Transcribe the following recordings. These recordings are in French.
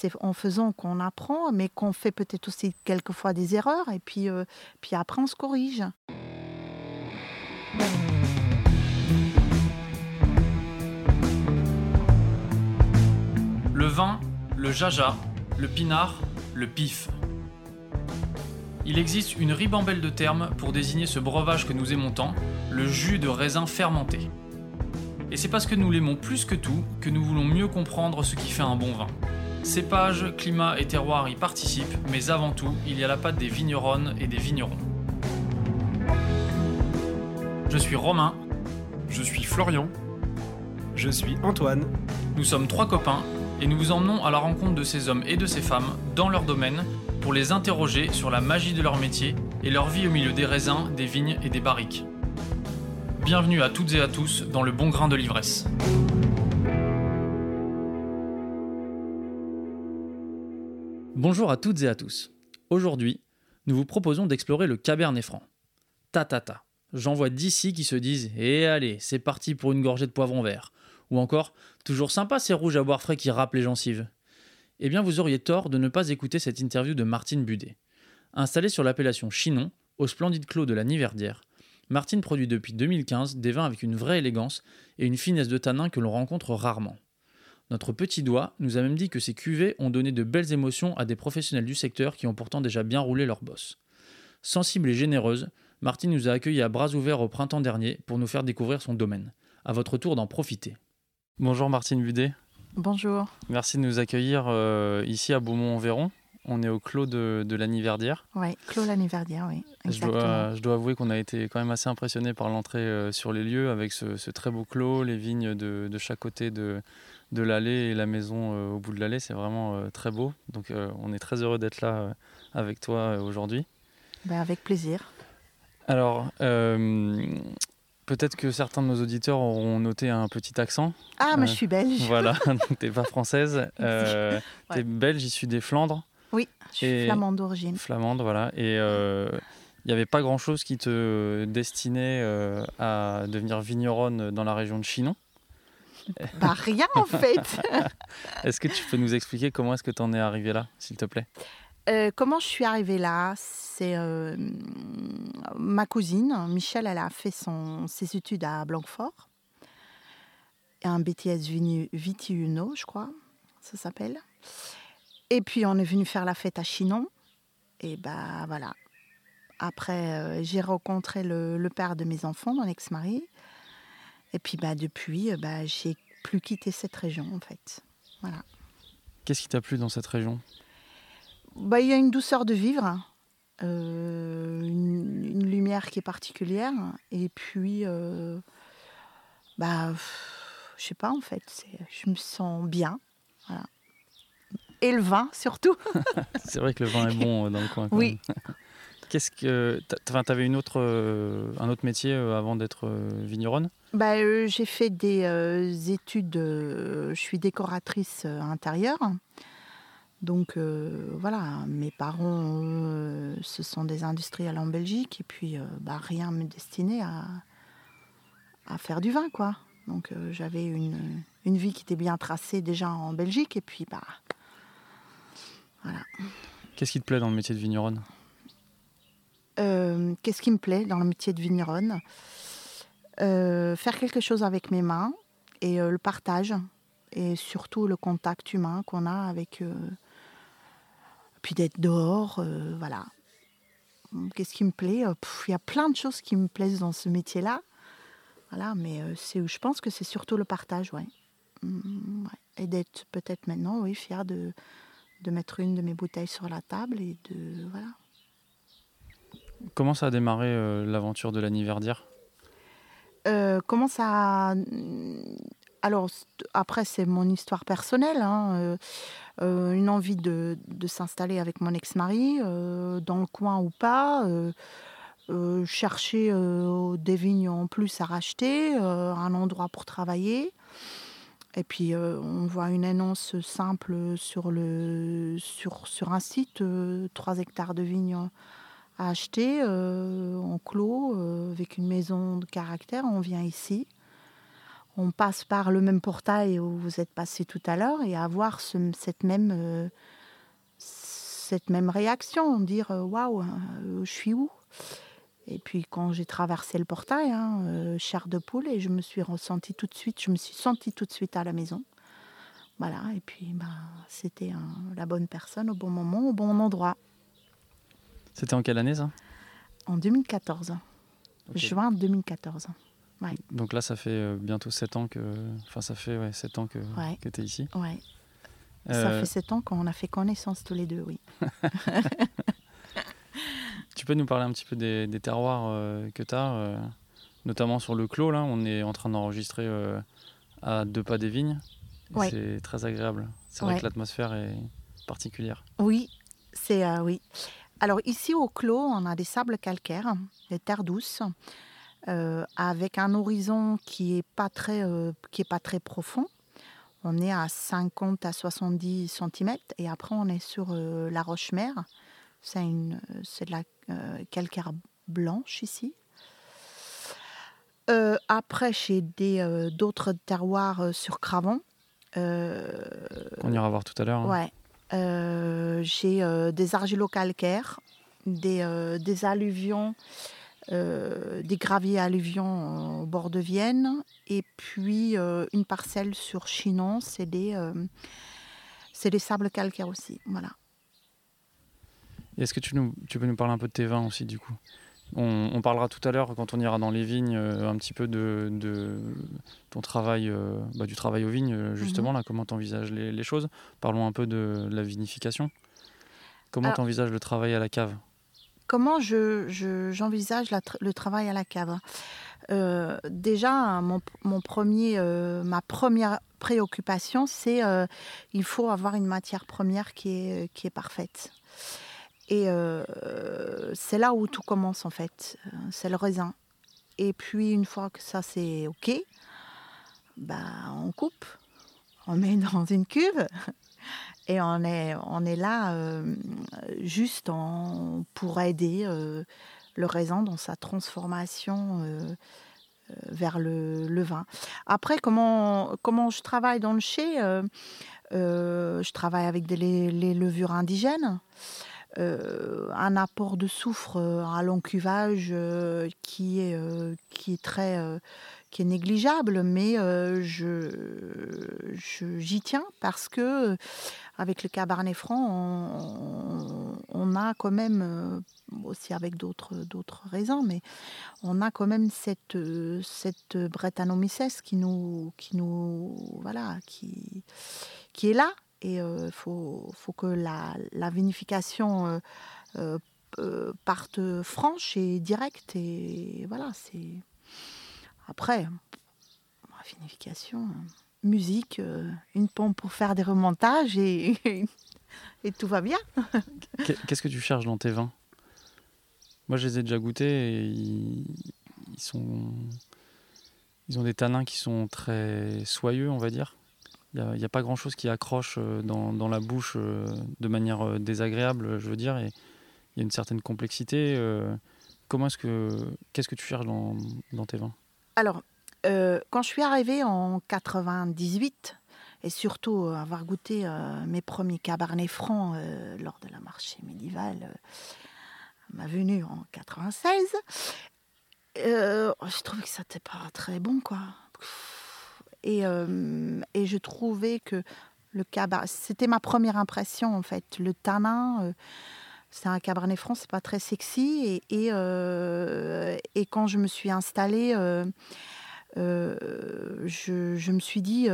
c'est en faisant qu'on apprend, mais qu'on fait peut-être aussi quelquefois des erreurs, et puis, puis après on se corrige. Le vin, le jaja, le pinard, le pif. Il existe une ribambelle de termes pour désigner ce breuvage que nous aimons tant, le jus de raisin fermenté. Et c'est parce que nous l'aimons plus que tout que nous voulons mieux comprendre ce qui fait un bon vin. Cépage, climat et terroir y participent, mais avant tout, il y a la patte des vigneronnes et des vignerons. Je suis Romain. Je suis Florian. Je suis Antoine. Nous sommes trois copains et nous vous emmenons à la rencontre de ces hommes et de ces femmes dans leur domaine pour les interroger sur la magie de leur métier et leur vie au milieu des raisins, des vignes et des barriques. Bienvenue à toutes et à tous dans le bon grain de l'ivresse. Bonjour à toutes et à tous. Aujourd'hui, nous vous proposons d'explorer le Cabernet Franc. Ta ta ta. J'en vois d'ici qui se disent Eh allez, c'est parti pour une gorgée de poivron vert. Ou encore, toujours sympa ces rouges à boire frais qui râpent les gencives. Eh bien, vous auriez tort de ne pas écouter cette interview de Martine Budet. Installée sur l'appellation Chinon, au splendide clos de la Niverdière, Martine produit depuis 2015 des vins avec une vraie élégance et une finesse de tanin que l'on rencontre rarement. Notre petit doigt nous a même dit que ces cuvées ont donné de belles émotions à des professionnels du secteur qui ont pourtant déjà bien roulé leur boss. Sensible et généreuse, Martine nous a accueillis à bras ouverts au printemps dernier pour nous faire découvrir son domaine. À votre tour d'en profiter. Bonjour Martine Budet. Bonjour. Merci de nous accueillir euh, ici à Beaumont-en-Véron. On est au clos de, de Niverdière. Oui, clos Niverdière, oui. Je dois, je dois, avouer qu'on a été quand même assez impressionné par l'entrée euh, sur les lieux avec ce, très beau clos, les vignes de, de chaque côté de, de l'allée et la maison euh, au bout de l'allée. C'est vraiment très beau. Donc on est très heureux d'être là avec toi aujourd'hui. Ben, avec plaisir. Alors, Peut-être que certains de nos auditeurs auront noté un petit accent. Ah, mais je suis belge. Voilà, t'es pas française. Euh, T'es belge, issu des Flandres. Oui, je suis flamande d'origine. Flamande, voilà. Et il euh, n'y avait pas grand-chose qui te destinait euh, à devenir vigneronne dans la région de Chinon? Bah rien en fait. est-ce que tu peux nous expliquer comment est-ce que tu en es arrivé là, s'il te plaît? Euh, comment je suis arrivée là? C'est euh, ma cousine, Michel, elle a fait son, ses études à Blanquefort. Un BTS Vitiuno, je crois, ça s'appelle. Et puis on est venu faire la fête à Chinon. Et bah voilà. Après, euh, j'ai rencontré le, père de mes enfants, mon ex-mari. Et puis bah depuis, bah, j'ai plus quitté cette région en fait. Voilà. Qu'est-ce qui t'a plu dans cette région? Bah, il y a une douceur de vivre, euh, une, lumière qui est particulière, et puis, euh, bah, je sais pas en fait, je me sens bien. Et le vin surtout. c'est vrai que le vin est bon euh, dans le coin. oui. Qu'est-ce que, tu avais une autre, un autre métier avant d'être vigneronne? Bah, j'ai fait des études. je suis décoratrice intérieure. Donc euh, voilà, mes parents, euh, ce sont des industriels en Belgique et puis euh, bah, rien me destinait à, à, faire du vin quoi. Donc j'avais une, une, vie qui était bien tracée déjà en Belgique et puis bah voilà. Qu'est-ce qui te plaît dans le métier de vigneronne? Qu'est-ce qui me plaît dans le métier de vigneronne? Faire quelque chose avec mes mains et le partage et surtout le contact humain qu'on a avec puis d'être dehors, euh, voilà. Qu'est-ce qui me plaît? Euh, Il y a plein de choses qui me plaisent dans ce métier-là. Voilà, mais euh, c'est, je pense que c'est surtout le partage, ouais. Mmh, et d'être peut-être maintenant, oui, fier de, de mettre une de mes bouteilles sur la table et de voilà. Comment ça a démarré l'aventure de la Niverdière Comment ça alors après c'est mon histoire personnelle, hein, euh, euh, une envie de, s'installer avec mon ex-mari euh, dans le coin ou pas, chercher des vignes en plus à racheter, un endroit pour travailler. Et puis on voit une annonce simple sur, le, sur, sur un site, 3 hectares de vignes à acheter en clos avec une maison de caractère. On vient ici on passe par le même portail où vous êtes passé tout à l'heure et avoir ce- cette même euh, cette même réaction, dire euh, waouh, euh, je suis où? Et puis quand j'ai traversé le portail, hein, euh, chair de poule, et je me suis ressentie tout de suite, je me suis sentie tout de suite à la maison. Voilà, et puis bah, c'était la bonne personne au bon moment, au bon endroit. C'était en quelle année ça? En 2014, Ok. juin 2014. Donc là, ça fait euh, bientôt 7 ans que. Enfin, ça fait ouais, 7 ans que, Ouais. que tu es ici. Ouais. Ça Euh, fait sept ans qu'on a fait connaissance tous les deux, oui. Tu peux nous parler un petit peu des, des terroirs euh, que tu as, notamment sur le clos. Là, on est en train d'enregistrer euh, à deux pas des vignes. Ouais. C'est très agréable. C'est vrai Ouais. que l'atmosphère est particulière. Oui, c'est euh, oui. Alors ici au Clos, on a des sables calcaires, des terres douces, euh, avec un horizon qui est pas très euh, qui est pas très profond. On est à 50 à 70 cm et après on est sur euh, la roche-mère. C'est une c'est de la euh, calcaire blanche ici. Euh, après, j'ai des euh, d'autres terroirs euh, sur Cravon. Euh, On ira voir tout à l'heure. hein. Ouais. Euh, j'ai euh, des argilo-calcaires, des, euh, des alluvions, euh, des graviers alluvions au bord de Vienne, et puis euh, une parcelle sur Chinon, c'est des, euh, c'est des sables calcaires aussi. Voilà. Est-ce que tu, nous, tu peux nous parler un peu de tes vins aussi, du coup? On, on parlera tout à l'heure, quand on ira dans les vignes, euh, un petit peu de, de ton travail, euh, bah, du travail aux vignes, euh, justement, là, comment tu envisages les, les choses? Parlons un peu de la vinification. Comment tu envisages le travail à la cave? Comment je, je- j'envisage tr- le travail à la cave? Euh, Déjà, mon, mon premier, euh, ma première préoccupation, c'est euh, il faut avoir une matière première qui est, qui est parfaite. Et euh, c'est là où tout commence en fait, Euh, c'est le raisin. Et puis une fois que ça c'est ok, bah, on coupe, on met dans une cuve et on est, on est là euh, juste pour aider le raisin dans sa transformation vers le, vin. Après, comment, comment je travaille dans le chai Je travaille avec les levures indigènes. Euh, un apport de soufre euh, à long cuvage euh, qui, est, qui est très qui est négligeable, mais je, j'y tiens parce que avec le cabernet franc, on, on a quand même, aussi avec d'autres, d'autres raisins, mais on a quand même cette, cette Brettanomyces qui nous, qui nous, voilà, qui, qui est là. Et il faut, faut que la, vinification parte franche et directe. Et voilà, c'est. Après, la vinification, musique, une pompe pour faire des remontages et, et tout va bien. Qu'est- Qu'est-ce que tu cherches dans tes vins? Moi, je les ai déjà goûtés et ils, ils sont, ils ont des tanins qui sont très soyeux, on va dire. Il n'y a, pas grand-chose qui accroche euh, dans, la bouche euh, de manière euh, désagréable, je veux dire. Et il y a une certaine complexité. Comment est-ce que, qu'est-ce que tu cherches dans, tes vins? Alors, quand je suis arrivée en 98, et surtout avoir goûté mes premiers cabernets francs lors de la marché médiévale, ma venue en 96, euh, je trouvais que ça n'était pas très bon, quoi. Et, euh, et je trouvais que le cabernet, c'était ma première impression en fait. Le tanin, euh, c'est un cabernet franc, c'est pas très sexy. Euh, et quand je me suis installée, je, je me suis dit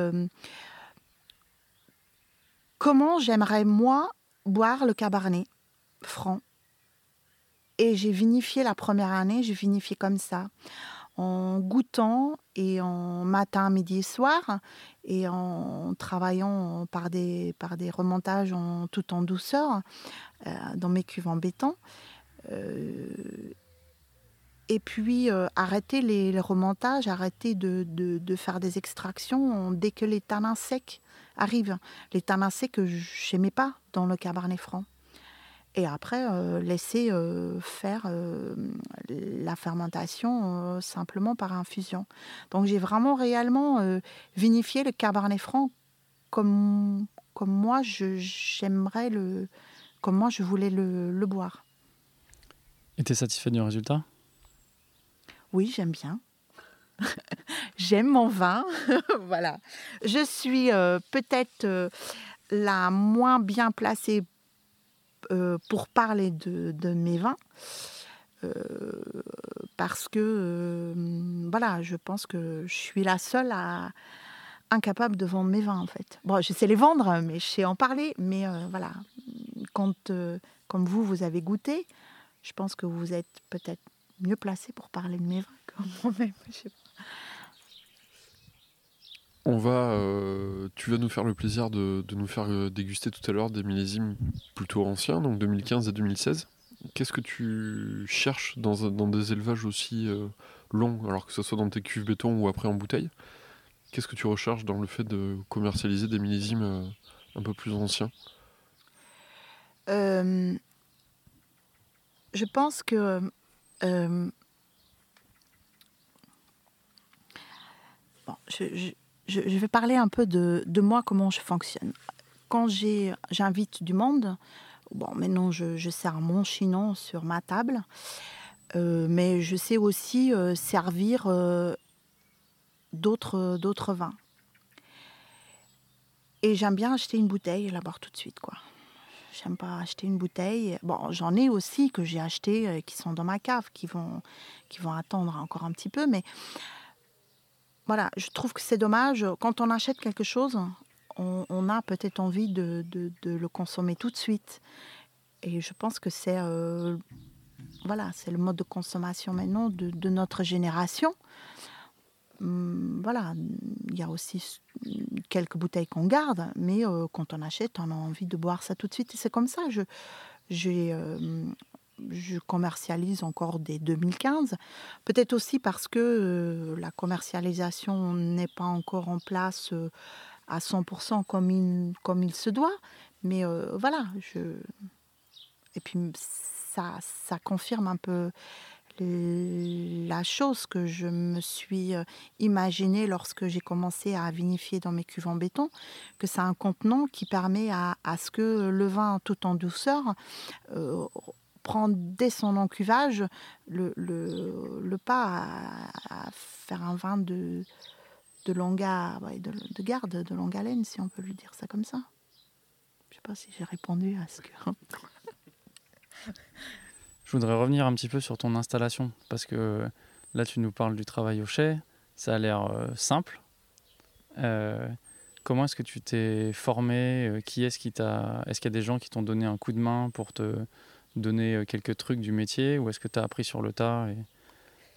comment j'aimerais moi boire le cabernet franc? Et j'ai vinifié la première année, j'ai vinifié comme ça, en goûtant et en matin, midi et soir, et en travaillant par des, par des remontages en, tout en douceur euh, dans mes cuves en béton. Euh, et puis euh, arrêter les, remontages, arrêter de, de- de faire des extractions dès que les tanins secs arrivent. Les tanins secs que je n'aimais pas dans le cabernet franc. Et après euh, laisser euh, faire euh, la fermentation simplement par infusion. Donc j'ai vraiment réellement vinifié le cabernet franc comme, comme moi j'aimerais le comme moi je voulais le, le boire. Et tu es satisfait du résultat? Oui, j'aime bien. j'aime mon vin. voilà. Je suis peut-être la moins bien placée euh, pour parler de, mes vins. Euh, parce que euh, voilà, je pense que je suis la seule à incapable de vendre mes vins en fait. Bon, je sais les vendre, mais je sais en parler. Mais voilà, quand comme vous, vous avez goûté, je pense que vous êtes peut-être mieux placé pour parler de mes vins que moi-même. On va, euh, tu vas nous faire le plaisir de, nous faire euh, déguster tout à l'heure des millésimes plutôt anciens, donc 2015 et 2016. Qu'est-ce que tu cherches dans, des élevages aussi euh, longs, alors que ce soit dans tes cuves béton ou après en bouteille? Qu'est-ce que tu recherches dans le fait de commercialiser des millésimes un peu plus anciens? Je pense que bon, je, je, vais parler un peu de, moi, comment je fonctionne. Quand j'invite du monde, bon, maintenant je, je sers mon chinon sur ma table, euh, mais je sais aussi euh, servir euh, d'autres, d'autres vins. Et j'aime bien acheter une bouteille et la boire tout de suite, quoi. J'aime pas acheter une bouteille. Bon, j'en ai aussi que j'ai acheté qui sont dans ma cave, qui vont, qui vont attendre encore un petit peu, mais voilà, je trouve que c'est dommage. Quand on achète quelque chose, on, a peut-être envie de, le consommer tout de suite. Et je pense que c'est euh, voilà, c'est le mode de consommation maintenant de, notre génération. Hum, voilà, il y a aussi quelques bouteilles qu'on garde, mais euh, quand on achète, on a envie de boire ça tout de suite. Et c'est comme ça. Je, j'ai euh, je commercialise encore dès 2015. Peut-être aussi parce que euh, la commercialisation n'est pas encore en place euh, à 100% comme il, comme il se doit. Mais euh, voilà, je... et puis ça, ça confirme un peu la chose que je me suis imaginée lorsque j'ai commencé à vinifier dans mes cuves en béton, que c'est un contenant qui permet à, à, ce que le vin tout en douceur prendre dès son encuvage le, le, pas à, faire un vin de, de longue de, de, garde, de longue haleine, si on peut lui dire ça comme ça. Je sais pas si j'ai répondu à ce que. Je voudrais revenir un petit peu sur ton installation, parce que là, tu nous parles du travail au chai, ça a l'air euh, simple. Euh, comment est-ce que tu t'es formé? Euh, Qui est-ce qui t'a Est-ce qu'il y a des gens qui t'ont donné un coup de main pour te donner euh, quelques trucs du métier ou est-ce que tu as appris sur le tas et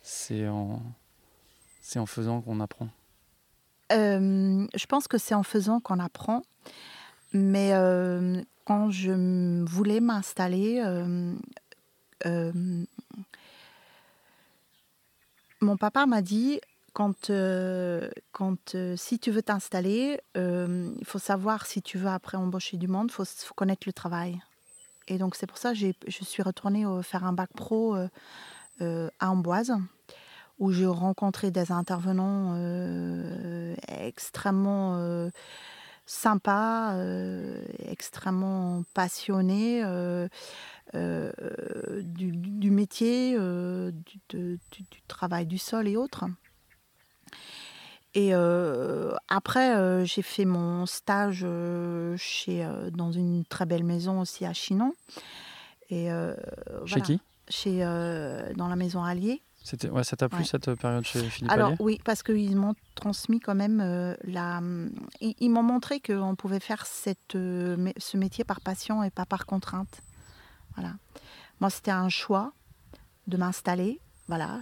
c'est en, c'est en faisant qu'on apprend? Euh, Je pense que c'est en faisant qu'on apprend. Mais euh, quand je voulais m'installer, mon papa m'a dit quand, quand si tu veux t'installer, il faut savoir si tu veux après embaucher du monde, il faut, faut, connaître le travail. Et donc c'est pour ça que je suis retournée faire un bac pro euh, euh, à Amboise, où j'ai rencontré des intervenants euh, extrêmement sympas, extrêmement passionnés du, métier, du, travail du sol et autres. Et euh, après, euh, j'ai fait mon stage euh, chez, dans une très belle maison aussi à Chinon. Et, chez qui? Chez, Dans la maison Allier. Ouais, ça t'a plu cette période chez Philippe Alors oui, parce qu'ils m'ont transmis quand même la... Ils, m'ont montré qu'on pouvait faire cette, ce métier par passion et pas par contrainte. Voilà. Moi, c'était un choix de m'installer. Voilà,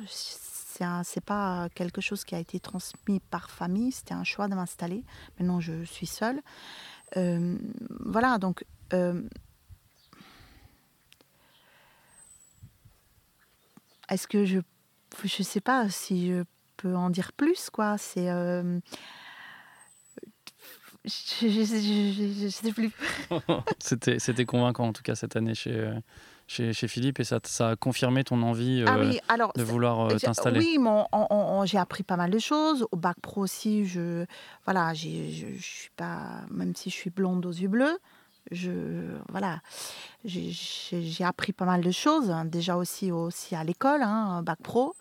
c'est pas quelque chose qui a été transmis par famille, c'était un choix de m'installer. Maintenant, je suis seule. Euh, voilà, donc. Euh, est-ce que je. Je sais pas si je peux en dire plus, quoi. C'est. Euh, Je sais plus. c'était, convaincant en tout cas cette année chez, euh, chez, chez Philippe et ça, ça a confirmé ton envie ah euh, oui, alors, de vouloir euh, t'installer. Oui, j'ai appris pas mal de choses. Au bac pro aussi, je, voilà, je, je suis pas, même si je suis blonde aux yeux bleus, je, voilà, j'ai appris pas mal de choses. hein, Déjà aussi, aussi à l'école, hein, bac pro.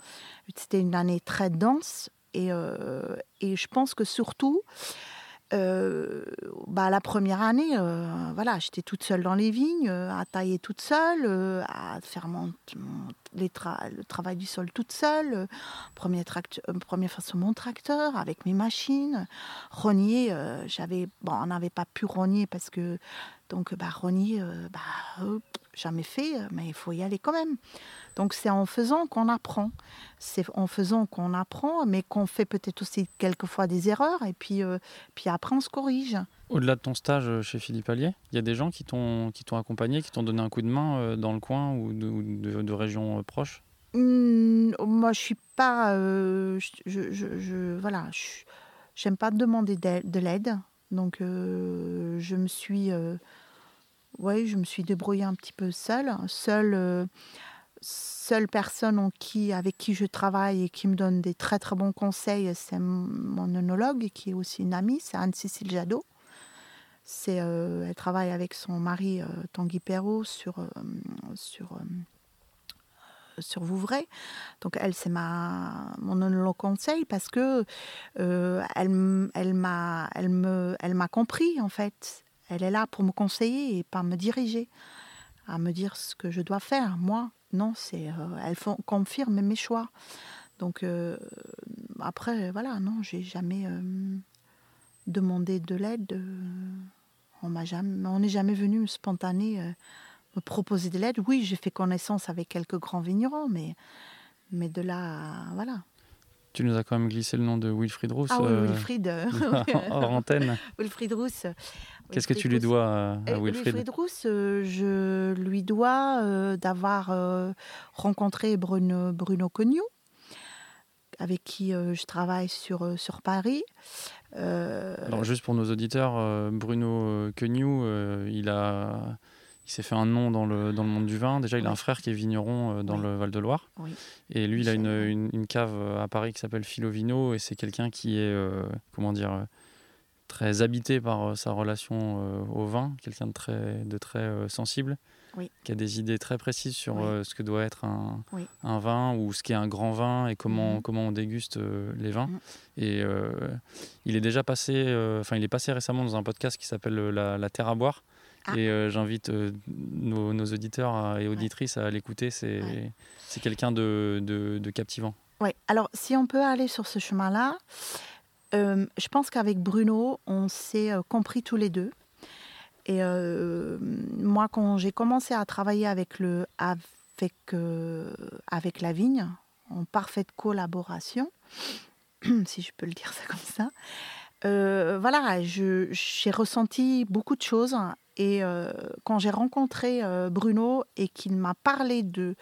C'était une année très dense et, euh, et je pense que surtout. Euh, bah, la première année, euh, voilà, j'étais toute seule dans les vignes, euh, à tailler toute seule, à faire les le travail du sol toute seule, premier, sur mon tracteur avec mes machines, rogner, j'avais, bon, on n'avait pas pu rogner parce que, donc, bah, rogner, bah, jamais fait, euh, mais il faut y aller quand même. Donc c'est en faisant qu'on apprend, c'est en faisant qu'on apprend, mais qu'on fait peut-être aussi quelquefois des erreurs, et puis, euh, puis après on se corrige. Au-delà de ton stage euh, chez Philippe Allier, il y a des gens qui t'ont, accompagné, qui t'ont donné un coup de main dans le coin ou de, de, de régions proches? Hmm, moi, je suis pas. euh, je, je- voilà, je- j'aime pas demander de l'aide. Donc, euh, je me suis. Ouais, je me suis débrouillée un petit peu seule. Seule, euh, seule personne en qui, avec qui je travaille et qui me donne des très très bons conseils, c'est mon œnologue, qui est aussi une amie, c'est Anne-Cécile Jadot. C'est, euh, elle travaille avec son mari euh, Tanguy Perrault sur, euh, sur sur Vouvray. Donc elle, c'est ma mon œnologue conseil parce que elle, elle m'a elle me elle m'a compris en fait. Elle est là pour me conseiller et pas me diriger, à me dire ce que je dois faire. Moi, non, c'est euh, elle confirme mes choix. Donc euh, après, voilà, non, j'ai jamais euh, demandé de l'aide. on m'a jamais, on n'est jamais venu spontané euh, me proposer de l'aide. Oui, j'ai fait connaissance avec quelques grands vignerons, mais mais de là, voilà. Tu nous as quand même glissé le nom de Wilfried Rousse Ah oui, euh, Wilfried, euh, hors antenne. Wilfried Rousse. Qu'est-ce que tu lui dois à, à Euh, Wilfried Wilfried Rousse, euh, je lui dois euh, d'avoir euh, rencontré Bruno, Bruno Cognou, avec qui euh, je travaille sur, euh, sur Paris. Euh, Alors juste pour nos auditeurs, euh, Bruno euh, euh, il a, il s'est fait un nom dans le, dans le monde du vin. Déjà, il a un frère qui est vigneron euh, dans Oui. le Val-de-Loire. Oui. Et lui, il a une, une, une cave euh, à Paris qui s'appelle Philovino. Et c'est quelqu'un qui est, euh, comment dire, très habité par sa relation au vin. Quelqu'un de très, de très sensible. Qui a des idées très précises sur ce que doit être un, un vin ou ce qu'est un grand vin et comment, Mhm. comment on déguste les vins. Mhm. Et il est déjà passé, enfin il est passé récemment dans un podcast qui s'appelle la, La Terre à boire. Ah. Et euh, j'invite euh, nos, nos auditeurs à- et auditrices à l'écouter. C'est Ouais. quelqu'un de, de, de captivant. Ouais. Alors, si on peut aller sur ce chemin-là, euh, je pense qu'avec Bruno, on s'est compris tous les deux. Et moi, quand j'ai commencé à travailler avec, le, avec, avec la vigne, en parfaite collaboration, si je peux le dire ça comme ça, euh, voilà, j'ai ressenti beaucoup de choses. Et quand j'ai rencontré Bruno et qu'il m'a parlé de,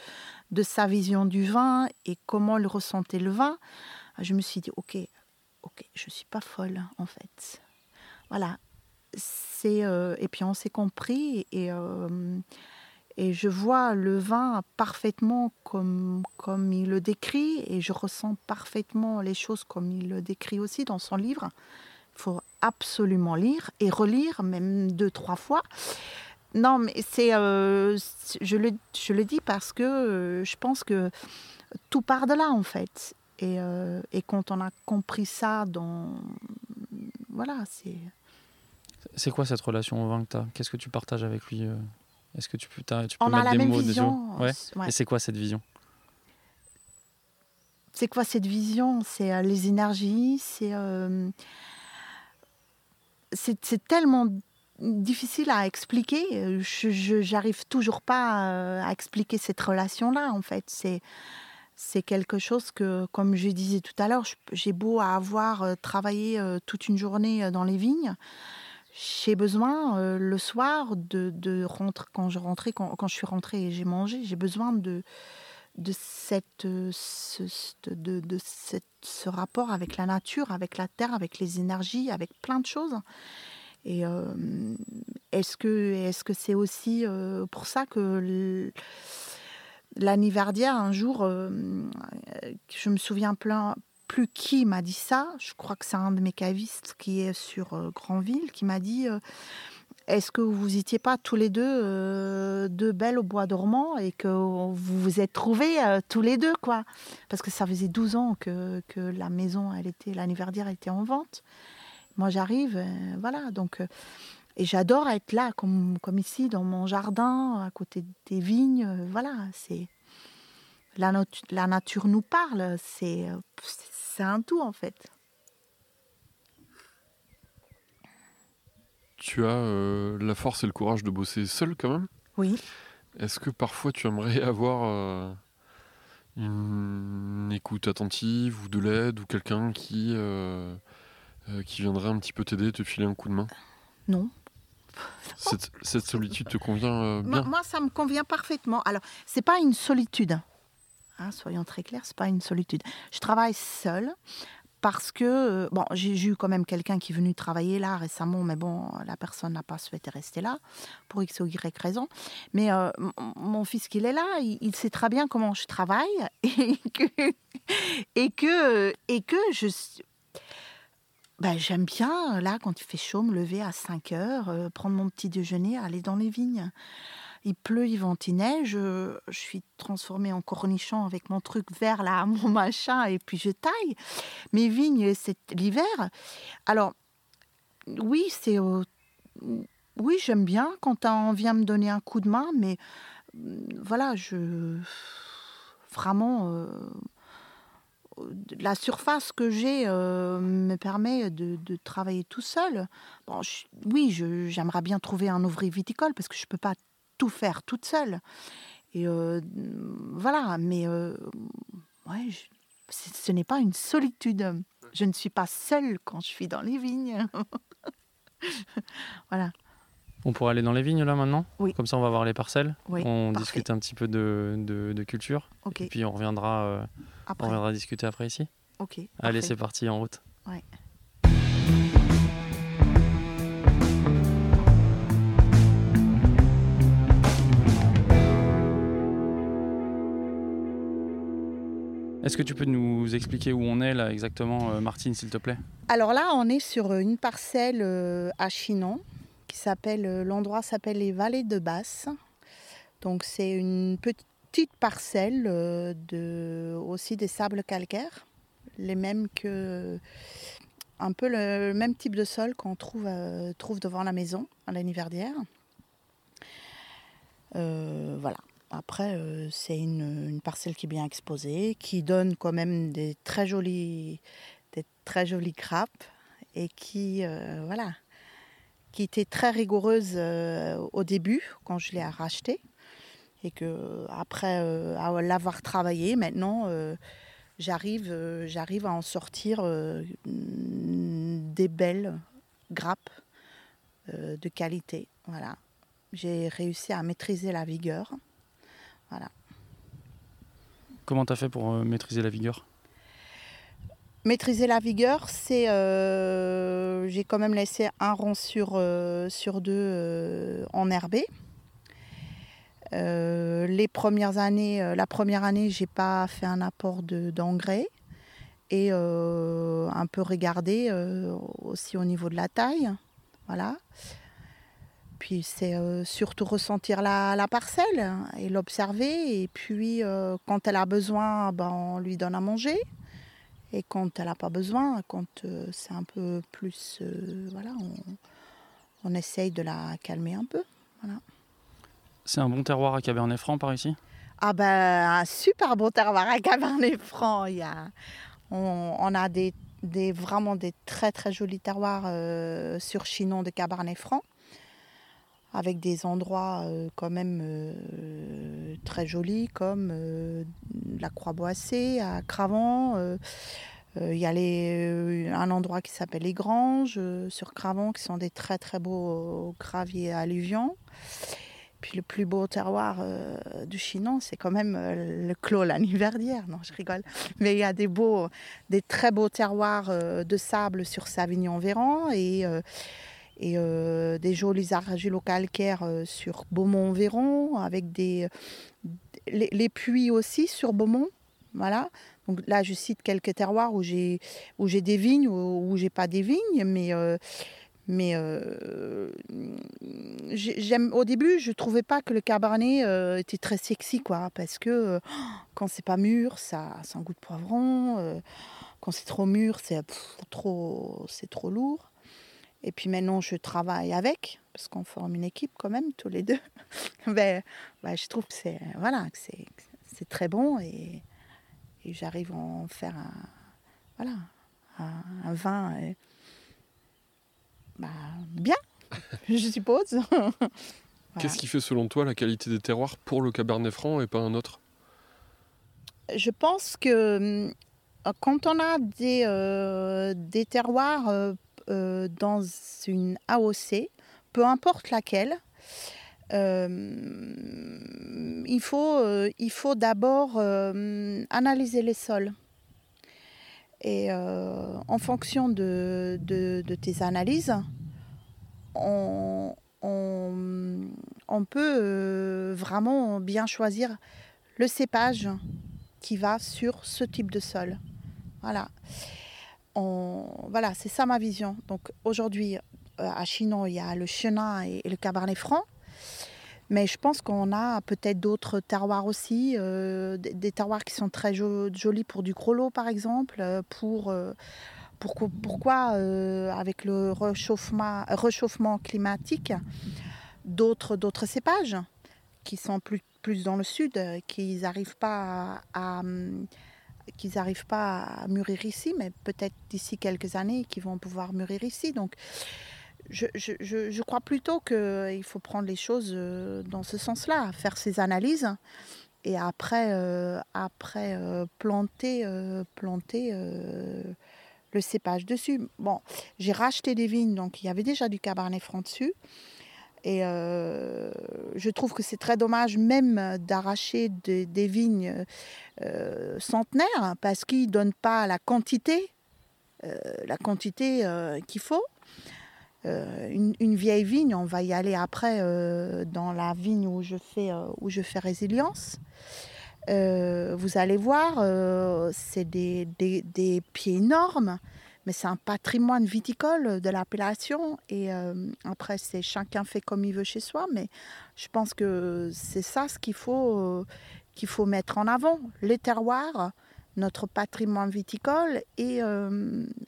de sa vision du vin et comment il ressentait le vin, je me suis dit, ok, ok, je suis pas folle en fait. Voilà. C'est et puis on s'est compris et et je vois le vin parfaitement comme comme il le décrit et je ressens parfaitement les choses comme il le décrit aussi dans son livre. Il faut absolument lire et relire même deux trois fois. Non, mais c'est euh, je le je le dis parce que euh, je pense que tout part de là en fait. Et, euh, et quand on a compris ça dans voilà, c'est C'est quoi cette relation au vin que tu as Qu'est-ce que tu partages avec lui Est-ce que tu peux, tu peux on a mettre la des même mots vision. Ouais. Ouais. Et c'est quoi cette vision? C'est quoi cette vision? C'est euh, les énergies, c'est euh, c'est c'est tellement difficile à expliquer. Je j'arrive toujours pas euh, à expliquer cette relation-là. En fait, c'est c'est quelque chose que, comme je disais tout à l'heure, j'ai beau avoir travaillé toute une journée dans les vignes. J'ai besoin euh, le soir de, de rentrer quand je rentrais quand, quand je suis rentrée et j'ai mangé. J'ai besoin de de cette euh, ce, de, de cette- ce rapport avec la nature, avec la terre, avec les énergies, avec plein de choses. Et euh, est-ce que est-ce que c'est aussi pour ça que l- l'anniversaire un jour, je me souviens plein plus qui m'a dit ça. Je crois que c'est un de mes cavistes qui est sur euh, Granville qui m'a dit. euh, est-ce que vous étiez pas tous les deux euh, deux belles au bois dormant et que vous vous êtes trouvés euh, tous les deux quoi? Parce que ça faisait 12 ans que, que la maison, elle était l'anniversaire était en vente. Moi j'arrive, voilà donc et j'adore être là comme comme ici dans mon jardin à côté des vignes, voilà c'est la, la nature nous parle, c'est c'est un tout en fait. Tu as euh, la force et le courage de bosser seul quand même? Oui. Est-ce que parfois tu aimerais avoir euh, une écoute attentive ou de l'aide ou quelqu'un qui, euh, qui viendrait un petit peu t'aider, te filer un coup de main? Non. cette, cette solitude te convient euh, Moi, bien? moi, ça me convient parfaitement. Alors, c'est pas une solitude. Hein, soyons très clairs, c'est pas une solitude. Je travaille seule parce que euh, bon, j'ai eu quand même quelqu'un qui est venu travailler là récemment, mais bon, la personne n'a pas souhaité rester là pour x ou y raison. Mais euh, mon fils qu'il est là, il, il sait très bien comment je travaille et que et que et que je ben, j'aime bien, là, quand il fait chaud, me lever à 5 heures, euh, prendre mon petit déjeuner, aller dans les vignes. Il pleut, il vente, il neige. euh, je suis transformée en cornichon avec mon truc vert, là, mon machin, et puis je taille. Mes vignes, c'est l'hiver. Alors, oui, c'est. oui, j'aime bien quand on vient me donner un coup de main, mais euh, voilà, je. Vraiment. euh, la surface que j'ai euh, me permet de, travailler tout seul. Bon, je- oui, je- j'aimerais bien trouver un ouvrier viticole parce que je ne peux pas tout faire toute seule. Et euh, voilà, mais euh, ouais, je- ce n'est pas une solitude. Je ne suis pas seule quand je suis dans les vignes. voilà. On pourrait aller dans les vignes là maintenant? Oui. Comme ça, on va voir les parcelles. Oui, on parfait. discute un petit peu de, de- de culture. Et puis on reviendra, euh, on reviendra discuter après ici. Ok. Allez, c'est parti, en route. Ouais. Est-ce que tu peux nous expliquer où on est là exactement, euh, Martine, s'il te plaît? Alors là, on est sur une parcelle euh, à Chinon, qui s'appelle, euh, l'endroit s'appelle les Vallées de Basse. Donc c'est une petite parcelle euh, de, aussi des sables calcaires, les mêmes que un peu le même type de sol qu'on trouve, euh, devant la maison à l'anniversaire. Euh, voilà. Après, euh, c'est une, parcelle qui est bien exposée, qui donne quand même des très jolis, des très jolies grappes et qui, euh, voilà, qui était très rigoureuse euh, au début quand je l'ai racheté et que après l'avoir travaillé, maintenant j'arrive, j'arrive à en sortir des belles grappes de qualité. Voilà, j'ai réussi à maîtriser la vigueur. Voilà. Comment t'as fait pour euh, maîtriser la vigueur? Maîtriser la vigueur, c'est. euh, J'ai quand même laissé un rang sur, euh, sur deux euh, enherbé. Euh, les premières années, la première année, j'ai pas fait un apport de- d'engrais et un peu regardé aussi au niveau de la taille. Voilà. Puis c'est euh, surtout ressentir la, la parcelle hein, et l'observer. Et puis euh, quand elle a besoin, ben, on lui donne à manger. Et quand elle n'a pas besoin, quand euh, c'est un peu plus. voilà, on, on essaye de la calmer un peu. C'est un bon terroir à Cabernet Franc par ici? Ah ben, un super beau terroir à Cabernet Franc. Il y a, on, on a des, des- vraiment des très très jolis terroirs sur Chinon de Cabernet Franc, avec des endroits euh, quand même euh, très jolis comme euh, la Croix-Boissée à Cravant. Il y a un endroit qui s'appelle les Granges sur Cravant, qui sont des très très beaux graviers alluvions. Puis le plus beau terroir du Chinon, c'est quand même le clos l'anniversaire. Non, je rigole. Mais il y a des beaux, des très beaux terroirs de sable sur Savignon-Véran et, euh, et des jolis argilo-calcaires sur Beaumont-Véron, avec des, les, puits aussi sur Beaumont. Voilà. Donc là, je cite quelques terroirs où j'ai où des vignes ou où j'ai pas des vignes, mais mais euh, j'aime au début, je trouvais pas que le cabernet euh, était très sexy, quoi, parce que euh, quand c'est pas mûr, ça, a un goût de poivron. quand c'est trop mûr, c'est trop, c'est trop lourd. Et puis maintenant, je travaille avec, parce qu'on forme une équipe quand même, tous les deux. ben, ben, je trouve que c'est voilà, c'est très bon et, et j'arrive à en faire un, voilà, un, un vin. Bah, bien, je suppose. Qu'est-ce qui fait selon toi la qualité des terroirs pour le Cabernet Franc et pas un autre? Je pense que euh, quand on a des, euh, des terroirs euh, dans une AOC, peu importe laquelle, il faut, il faut d'abord analyser les sols. Et euh, en fonction de, tes analyses, on, peut euh, vraiment bien choisir le cépage qui va sur ce type de sol. Voilà. Voilà, c'est ça ma vision. Donc aujourd'hui, euh, à Chinon, il y a le chenin et le cabernet franc. Mais je pense qu'on a peut-être d'autres terroirs aussi, euh, des, terroirs qui sont très jolis pour du grelot par exemple, euh, pour, pourquoi avec le réchauffement, réchauffement climatique, d'autres, d'autres cépages qui sont plus, plus dans le sud, qui n'arrivent pas à, qu'ils n'arrivent pas à mûrir ici, mais peut-être d'ici quelques années, qui vont pouvoir mûrir ici. Donc, je, crois plutôt qu'il faut prendre les choses euh, dans ce sens-là, faire ces analyses et après, euh, après euh, planter, planter le cépage dessus. Bon, j'ai racheté des vignes, donc il y avait déjà du cabernet franc dessus. Et je trouve que c'est très dommage même d'arracher des vignes centenaires parce qu'ils ne donnent pas la quantité, la quantité qu'il faut. Euh, une, vieille vigne, on va y aller après euh, dans la vigne où je fais, euh, résilience. vous allez voir, c'est des, pieds énormes, mais c'est un patrimoine viticole de l'appellation. Et après, c'est chacun fait comme il veut chez soi, mais je pense que c'est ça ce qu'il faut, qu'il faut mettre en avant, les terroirs, notre patrimoine viticole et,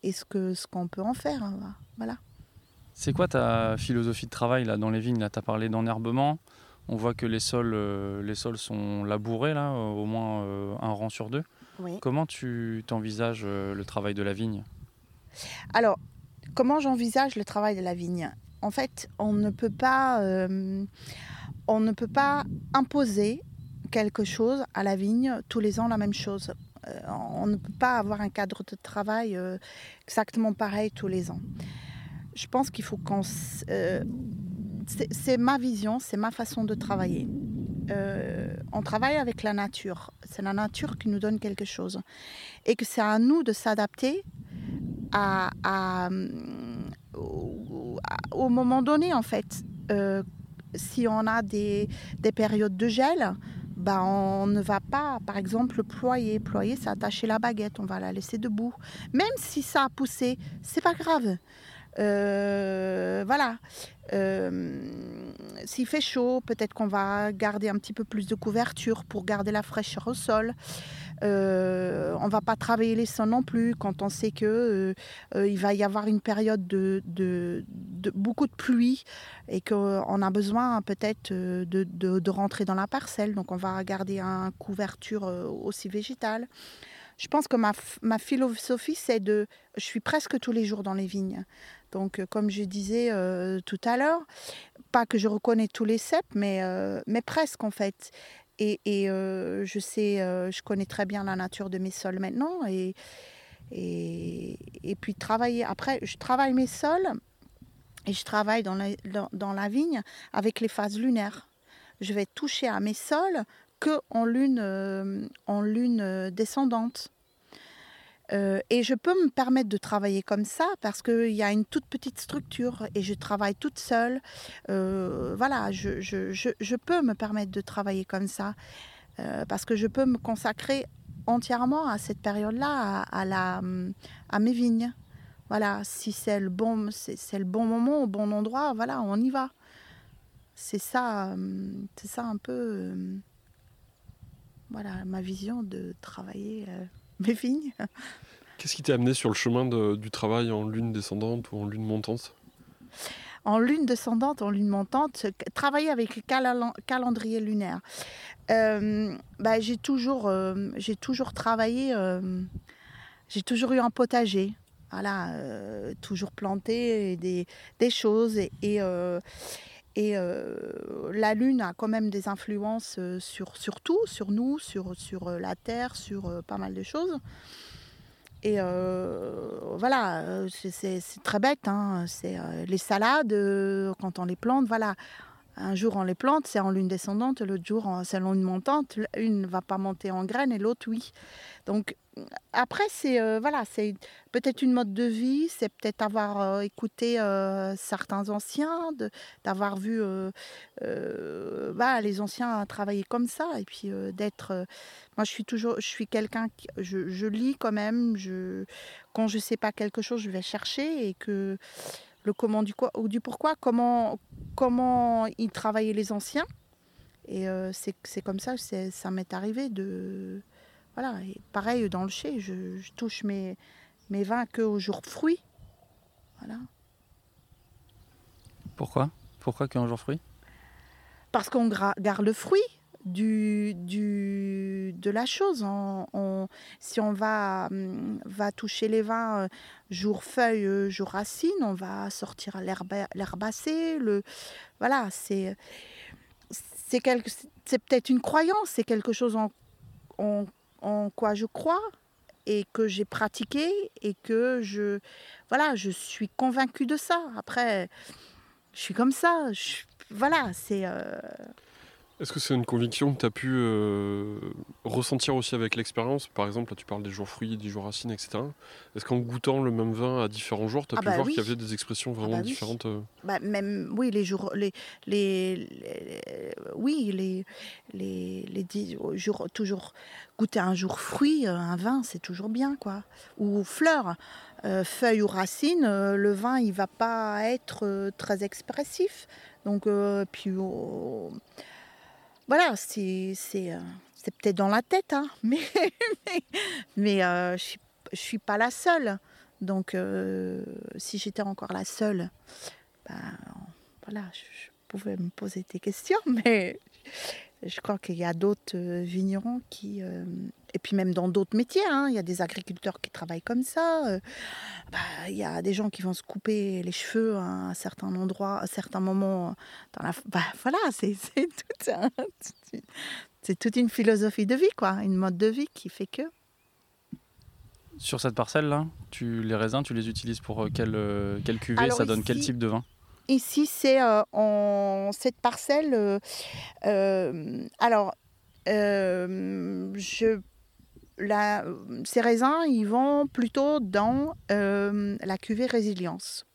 et ce qu'on ce qu'on peut en faire. Voilà. C'est quoi ta philosophie de travail là, dans les vignes tu as parlé d'enherbement. On voit que les sols, euh, les sols sont labourés, là, euh, au moins euh, un rang sur deux. Comment tu t'envisages le travail de la vigne? Alors, comment j'envisage le travail de la vigne? En fait, on ne peut pas, on ne peut pas imposer quelque chose à la vigne tous les ans la même chose. on ne peut pas avoir un cadre de travail exactement pareil tous les ans je pense qu'il faut qu'on... Euh, c'est ma vision, c'est ma façon de travailler. Euh, on travaille avec la nature. C'est la nature qui nous donne quelque chose. Et que c'est à nous de s'adapter à, au, moment donné, en fait. Euh, si on a des, des périodes de gel, bah, on ne va pas, par exemple, ployer. Ployer, c'est attacher la baguette, on va la laisser debout. Même si ça a poussé, c'est pas grave. Euh, voilà. Euh, s'il fait chaud, peut-être qu'on va garder un petit peu plus de couverture pour garder la fraîcheur au sol. Euh, on va pas travailler les non plus quand on sait que il va y avoir une période de, beaucoup de pluie et qu'on a besoin peut-être de, rentrer dans la parcelle. Donc on va garder une couverture aussi végétale. Je pense que ma, philosophie, c'est de... Je suis presque tous les jours dans les vignes. Donc, euh, comme je disais euh, tout à l'heure, pas que je reconnais tous les cèpes, mais, euh, mais presque en fait. Et, je sais, je connais très bien la nature de mes sols maintenant. Et, et, puis travailler. Après, je travaille mes sols et je travaille dans la, dans, la vigne avec les phases lunaires. Je vais toucher à mes sols que lune, en lune descendante. Euh, et je peux me permettre de travailler comme ça parce qu'il y a une toute petite structure et je travaille toute seule. Euh, voilà, je, je, je, peux me permettre de travailler comme ça euh, parce que je peux me consacrer entièrement à cette période-là, à, la, à mes vignes. Voilà, si c'est le, bon, le bon moment, au bon endroit, voilà, on y va. C'est ça, c'est ça un peu voilà, ma vision de travailler mes vignes. Qu'est-ce qui t'a amené sur le chemin de, du travail en lune descendante ou en lune montante? En lune descendante, en lune montante, travailler avec le calendrier lunaire. Euh, bah, j'ai toujours, euh, j'ai toujours travaillé, euh, j'ai toujours eu un potager. Voilà, euh, toujours planté des, des choses et, et et euh, la Lune a quand même des influences euh, sur, sur tout, sur nous, sur, sur euh, la Terre, sur pas mal de choses. Et voilà, c'est très bête. Hein. C'est les salades, quand on les plante, voilà. Un jour on les plante, c'est en lune descendante, l'autre jour c'est en lune montante. Une ne va pas monter en graines et l'autre oui. Donc après, c'est euh, voilà, c'est peut-être une mode de vie, c'est peut-être avoir euh, écouté euh, certains anciens, d'avoir vu bah, les anciens travailler comme ça, et puis d'être. moi, je suis toujours, je suis quelqu'un qui, je, lis quand même. Quand je sais pas quelque chose, je vais chercher et que le comment du quoi ou du pourquoi, comment comment ils travaillaient les anciens. Et c'est comme ça, ça m'est arrivé de voilà, et pareil dans le chai, je, je touche mes, mes vins que au jour fruit. Voilà. Pourquoi? Pourquoi qu'un jour fruit? Parce qu'on garde le fruit du, du, de la chose. Si on va, va toucher les vins euh, jour feuille, euh, jour racine, on va sortir l'herbacée. Le, voilà, c'est c'est peut-être une croyance, c'est quelque chose en, en en quoi je crois et que j'ai pratiqué et que je voilà je suis convaincue de ça après je suis comme ça voilà c'est euh, est-ce que c'est une conviction que tu as pu euh, ressentir aussi avec l'expérience? Par exemple, là tu parles des jours fruits, des jours racines, etc. Est-ce qu'en goûtant le même vin à différents jours, tu as ah pu bah voir qu'il y avait des expressions vraiment ah bah oui. différentes euh? Bah, Même, oui, les jours. Les, les, les oui, les, les, les dix jours. Toujours goûter un jour fruit, un vin, c'est toujours bien, quoi. Ou fleurs. Euh, feuilles ou racines, euh, le vin, il va pas être euh, très expressif. Donc, euh, puis. Oh, voilà, c'est euh, peut-être dans la tête, hein, mais, mais, mais euh, je ne suis pas la seule. Donc, euh, si j'étais encore la seule, ben, voilà, je, je, pouvais me poser des questions, mais je crois qu'il y a d'autres vignerons qui... et puis même dans d'autres métiers, hein, il y a des agriculteurs qui travaillent comme ça. Bah, il y a des gens qui vont se couper les cheveux à un certain endroit, à certains moments. Dans la, bah, voilà, c'est tout un, c'est toute une philosophie de vie, quoi, une mode de vie qui fait que. Sur cette parcelle-là, tu, les raisins, tu les utilises pour quelle, quelle cuvée? Alors Ça donne quel type de vin? Ici, c'est euh, en cette parcelle. Euh, euh, alors, ces raisins, ils vont plutôt dans la cuvée résilience.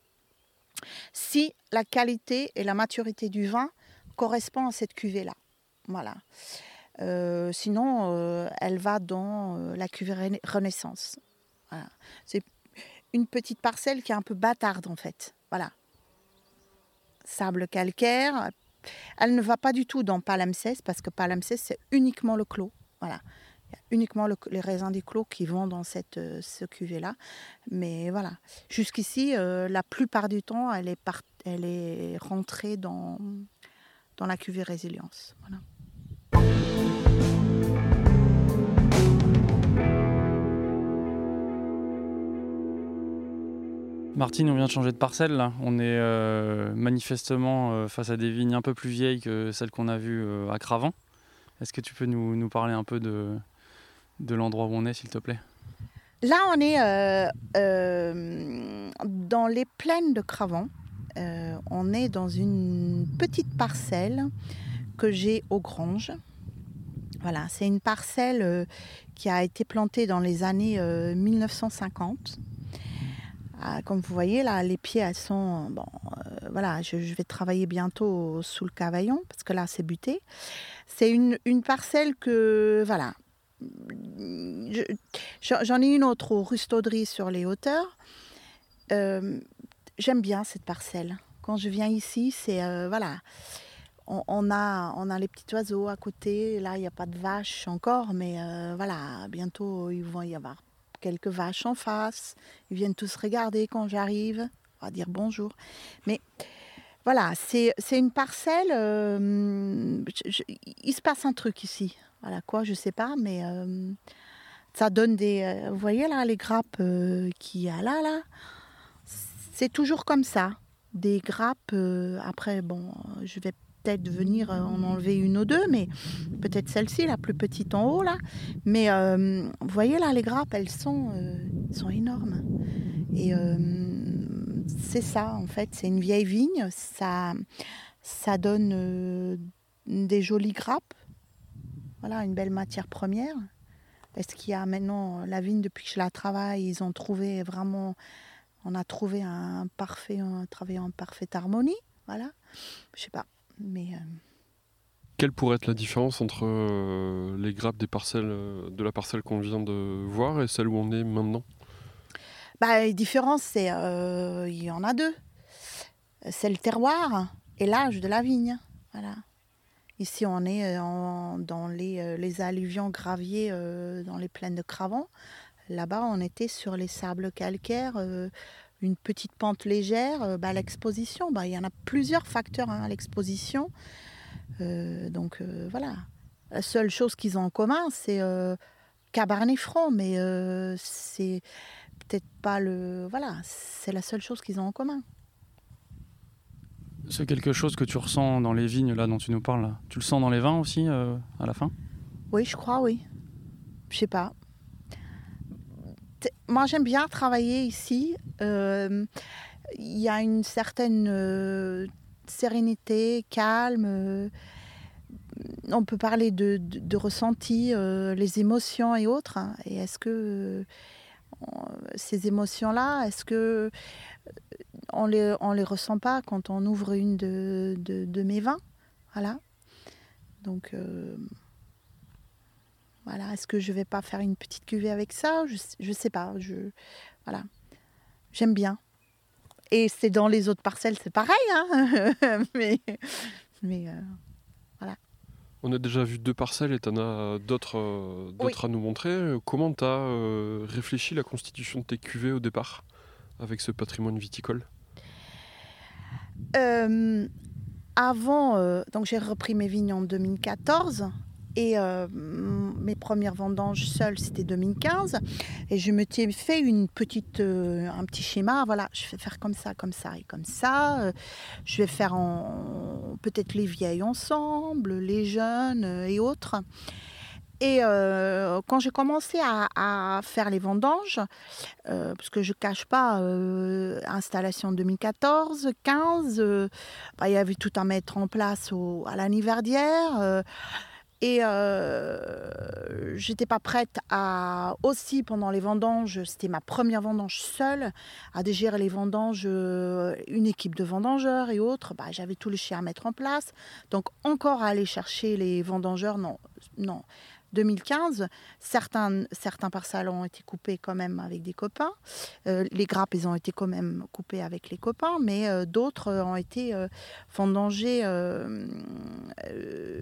Si la qualité et la maturité du vin correspondent à cette cuvée-là. Voilà. Sinon, elle va dans la cuvée renaissance. Voilà. C'est une petite parcelle qui est un peu bâtarde en fait. Voilà. Sable calcaire. Elle ne va pas du tout dans Palimpseste parce que Palimpseste c'est uniquement le clos. Voilà. Il y a uniquement le, les raisins des clos qui vont dans cette euh, ce cuvée-là. Mais voilà, jusqu'ici, euh, la plupart du temps, elle est, part, elle est rentrée dans, dans la cuvée résilience. Voilà. Martine, on vient de changer de parcelle là. On est euh, manifestement euh, face à des vignes un peu plus vieilles que celles qu'on a vues euh, à Cravant. Est-ce que tu peux nous, parler un peu de, de l'endroit où on est, s'il te plaît? Là, on est dans les plaines de Cravant. On est dans une petite parcelle que j'ai aux Granges. Voilà, c'est une parcelle qui a été plantée dans les années 1950. Ah, comme vous voyez là, les pieds, elles sont bon. voilà, je, vais travailler bientôt sous le cavaillon parce que là, c'est buté. C'est une, parcelle que voilà. J'en ai une autre au Rustauderie sur les hauteurs. J'aime bien cette parcelle. Quand je viens ici, c'est voilà on, a, on a les petits oiseaux à côté. Là, il n'y a pas de vaches encore, mais euh, voilà, bientôt, il va y avoir quelques vaches en face. Ils viennent tous regarder quand j'arrive, on va dire bonjour. Mais voilà, c'est une parcelle. Euh, il se passe un truc ici. Voilà quoi, je sais pas, mais euh, ça donne des. vous voyez là, les grappes qu'il y a là, là. C'est toujours comme ça. Des grappes. après, bon, je vais peut-être venir euh, en enlever une ou deux, mais peut-être celle-ci, la plus petite en haut là. Mais euh, vous voyez là, les grappes, elles sont, euh, sont énormes. Et c'est ça, en fait, c'est une vieille vigne. Ça, ça donne des jolies grappes. Voilà, une belle matière première. Est-ce qu'il y a maintenant la vigne depuis que je la travaille, ils ont trouvé vraiment, on a trouvé un parfait, on a en parfaite harmonie? Voilà, je sais pas. Mais, euh, Quelle pourrait être la différence entre euh, les grappes des parcelles, euh, de la parcelle qu'on vient de voir et celle où on est maintenant? Bah, Les différences, c'est il y en a deux. C'est le terroir et l'âge de la vigne. Voilà. Ici, on est dans les, les, alluvions graviers dans les plaines de Cravant. Là-bas, on était sur les sables calcaires une petite pente légère, euh, bah, l'exposition, bah, il y en a plusieurs facteurs hein, à l'exposition. Euh, donc euh, voilà. La seule chose qu'ils ont en commun, c'est Cabernet Franc, mais c'est peut-être pas le. Voilà, c'est la seule chose qu'ils ont en commun. C'est quelque chose que tu ressens dans les vignes là dont tu nous parles. Tu le sens dans les vins aussi à la fin? Oui, je crois, oui. Je sais pas moi, j'aime bien travailler ici. Euh, il y a une certaine euh, sérénité, calme. Euh, on peut parler de, de, ressenti, les émotions et autres. Hein. Et est-ce que ces émotions-là, est-ce que on les, les ressent pas quand on ouvre une de, de mes vins? Voilà. Donc voilà, est-ce que je vais pas faire une petite cuvée avec ça? Je ne sais pas. Je, voilà, j'aime bien. Et c'est dans les autres parcelles, c'est pareil, hein mais, mais euh, voilà. On a déjà vu deux parcelles et tu en as d'autres euh, d'autres à nous montrer. Comment tu as euh, réfléchi la constitution de tes cuvées au départ avec ce patrimoine viticole? Avant, donc j'ai repris mes vignes en 2014 et euh, mes premières vendanges seules, c'était 2015. Et je me suis fait une petite, euh, un petit schéma. Voilà, je vais faire comme ça, comme ça et comme ça. Euh, je vais faire peut-être les vieilles ensemble, les jeunes et autres. Et quand j'ai commencé à, faire les vendanges, parce que je cache pas, installation 2014, 15, bah, il y avait tout à mettre en place à l'anniversaire. Et euh, j'étais pas prête à aussi pendant les vendanges, c'était ma première vendange seule, à dégérer les vendanges, euh, une équipe de vendangeurs et autres. Bah, j'avais tout le chien à mettre en place. Donc encore à aller chercher les vendangeurs, non, non. 2015, certains, certains parcelles ont été coupés quand même avec des copains. Euh, les grappes, ils ont été quand même coupées avec les copains, mais euh, d'autres ont été vendangées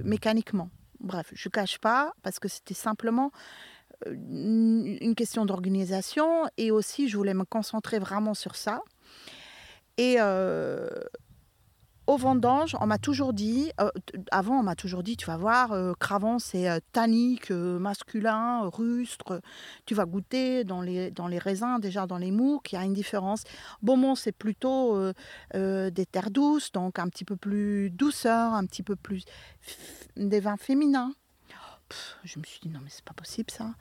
mécaniquement. Bref, je ne cache pas parce que c'était simplement euh, une question d'organisation et aussi je voulais me concentrer vraiment sur ça. Et euh, au vendange, on m'a toujours dit, euh, avant on m'a toujours dit, tu vas voir, euh, Cravant c'est euh, tannique, masculin, rustre, tu vas goûter dans les, dans les raisins, déjà dans les mouques, il y a une différence. Beaumont c'est plutôt des terres douces, donc un petit peu plus douceur, un petit peu plus des vins féminins. je me suis dit, non mais c'est pas possible ça.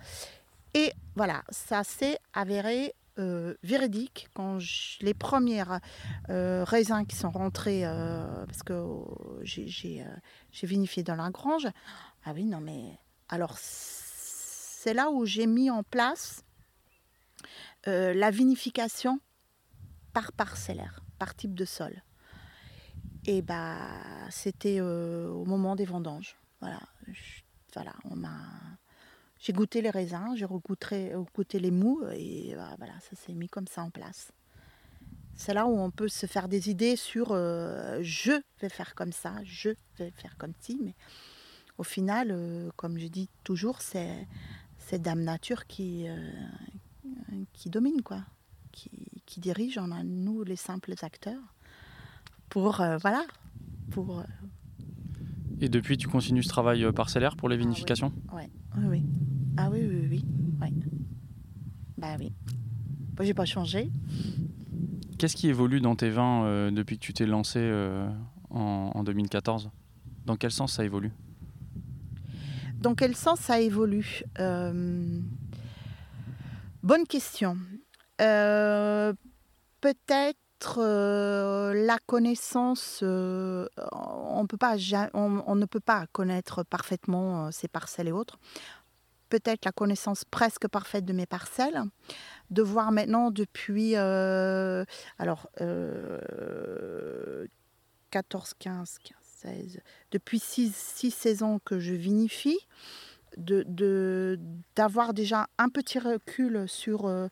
Et voilà, ça s'est avéré euh, véridique quand les premières euh, raisins qui sont rentrés, euh, parce que j'ai vinifié dans la grange, ah oui, non mais Alors, c'est là où j'ai mis en place la vinification par parcellaire, par type de sol. Et bah, c'était au moment des vendanges. Voilà, voilà, on m'a, j'ai goûté les raisins, j'ai goûté, goûté les mous et bah, voilà, ça s'est mis comme ça en place. C'est là où on peut se faire des idées sur euh, je vais faire comme ça, je vais faire comme ci, mais au final, comme je dis toujours, c'est c'est Dame Nature qui, qui domine, quoi, qui, qui, dirige. On a nous les simples acteurs pour euh, voilà, pour. Euh, Et depuis, tu continues ce travail euh, parcellaire pour les ah vinifications? Oui. oui. Ah oui, oui, oui, oui. Bah oui. Moi, j'ai pas changé. Qu'est-ce qui évolue dans tes vins depuis que tu t'es lancé en, en 2014 Dans quel sens ça évolue? Dans quel sens ça évolue? Bonne question. Euh, peut-être euh, la connaissance, euh, on, peut pas, on, ne peut pas connaître parfaitement ces parcelles et autres. Peut-être la connaissance presque parfaite de mes parcelles. De voir maintenant depuis, alors, 14, 15, 15, 16, depuis 6, 6 saisons que je vinifie d'avoir déjà un petit recul sur euh,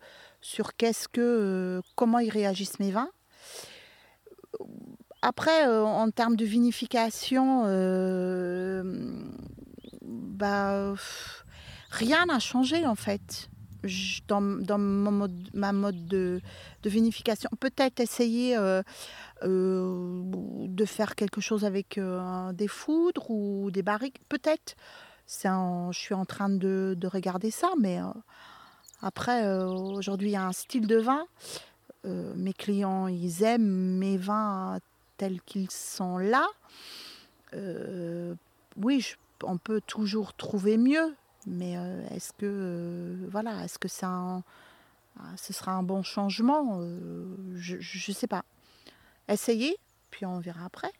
qu'est-ce que euh, comment ils réagissent mes vins. Après, euh, en termes de vinification, bah, rien n'a changé en fait dans, dans ma mode de, vinification. Peut-être essayer de faire quelque chose avec des foudres ou des barriques, peut-être je suis en train de, regarder ça, mais euh, après, euh, aujourd'hui, il y a un style de vin. Euh, mes clients, ils aiment mes vins tels qu'ils sont là. oui, on peut toujours trouver mieux, mais est-ce que, voilà, est-ce que un, ce sera un bon changement Je ne sais pas. Essayez, puis on verra après.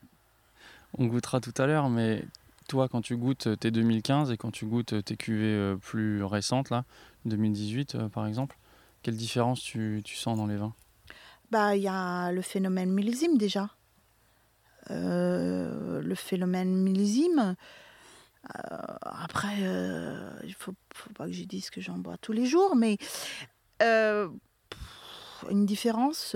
On goûtera tout à l'heure, mais toi, quand tu goûtes tes 2015 et quand tu goûtes tes cuvées euh, plus récentes, là, 2018 euh, par exemple, quelle différence tu, sens dans les vins? Bah, Il y a le phénomène millésime déjà. Euh, le phénomène millésime. Après, il ne faut, faut, pas que je dise que j'en bois tous les jours, mais une différence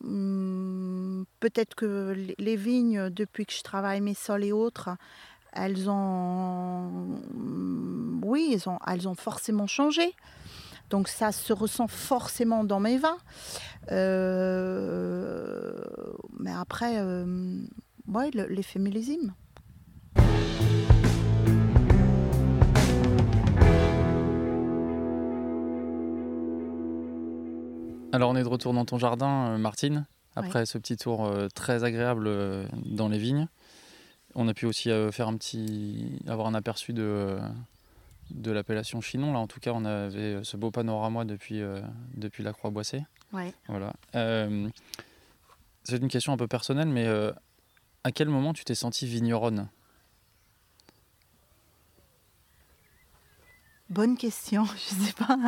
Hmm, peut-être que les vignes, depuis que je travaille mes sols et autres, elles ont, hmm, oui, elles ont, elles ont forcément changé. Donc ça se ressent forcément dans mes vins. Euh, mais après, euh, l'effet millésime. Alors on est de retour dans ton jardin, euh, Martine, après ce petit tour euh, très agréable euh, dans les vignes. On a pu aussi faire un petit, avoir un aperçu de, de l'appellation Chinon. Là, en tout cas, on avait ce beau panorama depuis, depuis la Croix-Boissée. Voilà. c'est une question un peu personnelle, mais à quel moment tu t'es sentie vigneronne? Bonne question, je ne sais pas.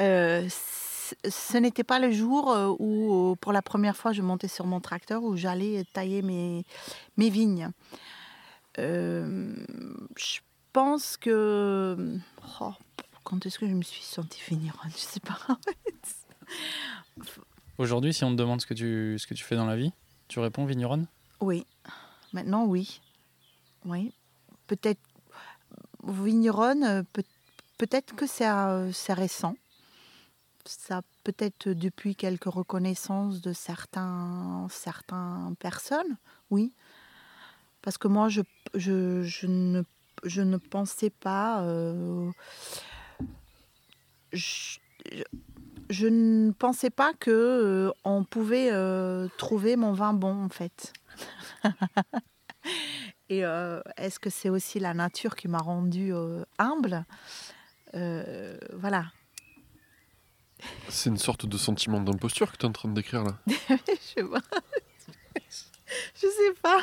Euh, ce n'était pas le jour euh, où, euh, pour la première fois, je montais sur mon tracteur où j'allais tailler mes, mes vignes. je pense que. Oh, quand est-ce que je me suis sentie finir? Je ne sais pas. Aujourd'hui, si on te demande ce que, tu, ce que tu fais dans la vie, tu réponds vigneronne? Oui. Maintenant, oui. Oui. Peut-être vigneronne, peut-être que c'est récent ça peut-être depuis quelques reconnaissances de certains, certaines personnes, oui. Parce que moi, je, je, je, ne, je ne pensais pas... Euh, je, ne pensais pas que euh, on pouvait euh, trouver mon vin bon, en fait. Et est-ce que c'est aussi la nature qui m'a rendue humble? Voilà. C'est une sorte de sentiment d'imposture que tu es en train de décrire là. je, sais pas. je sais pas.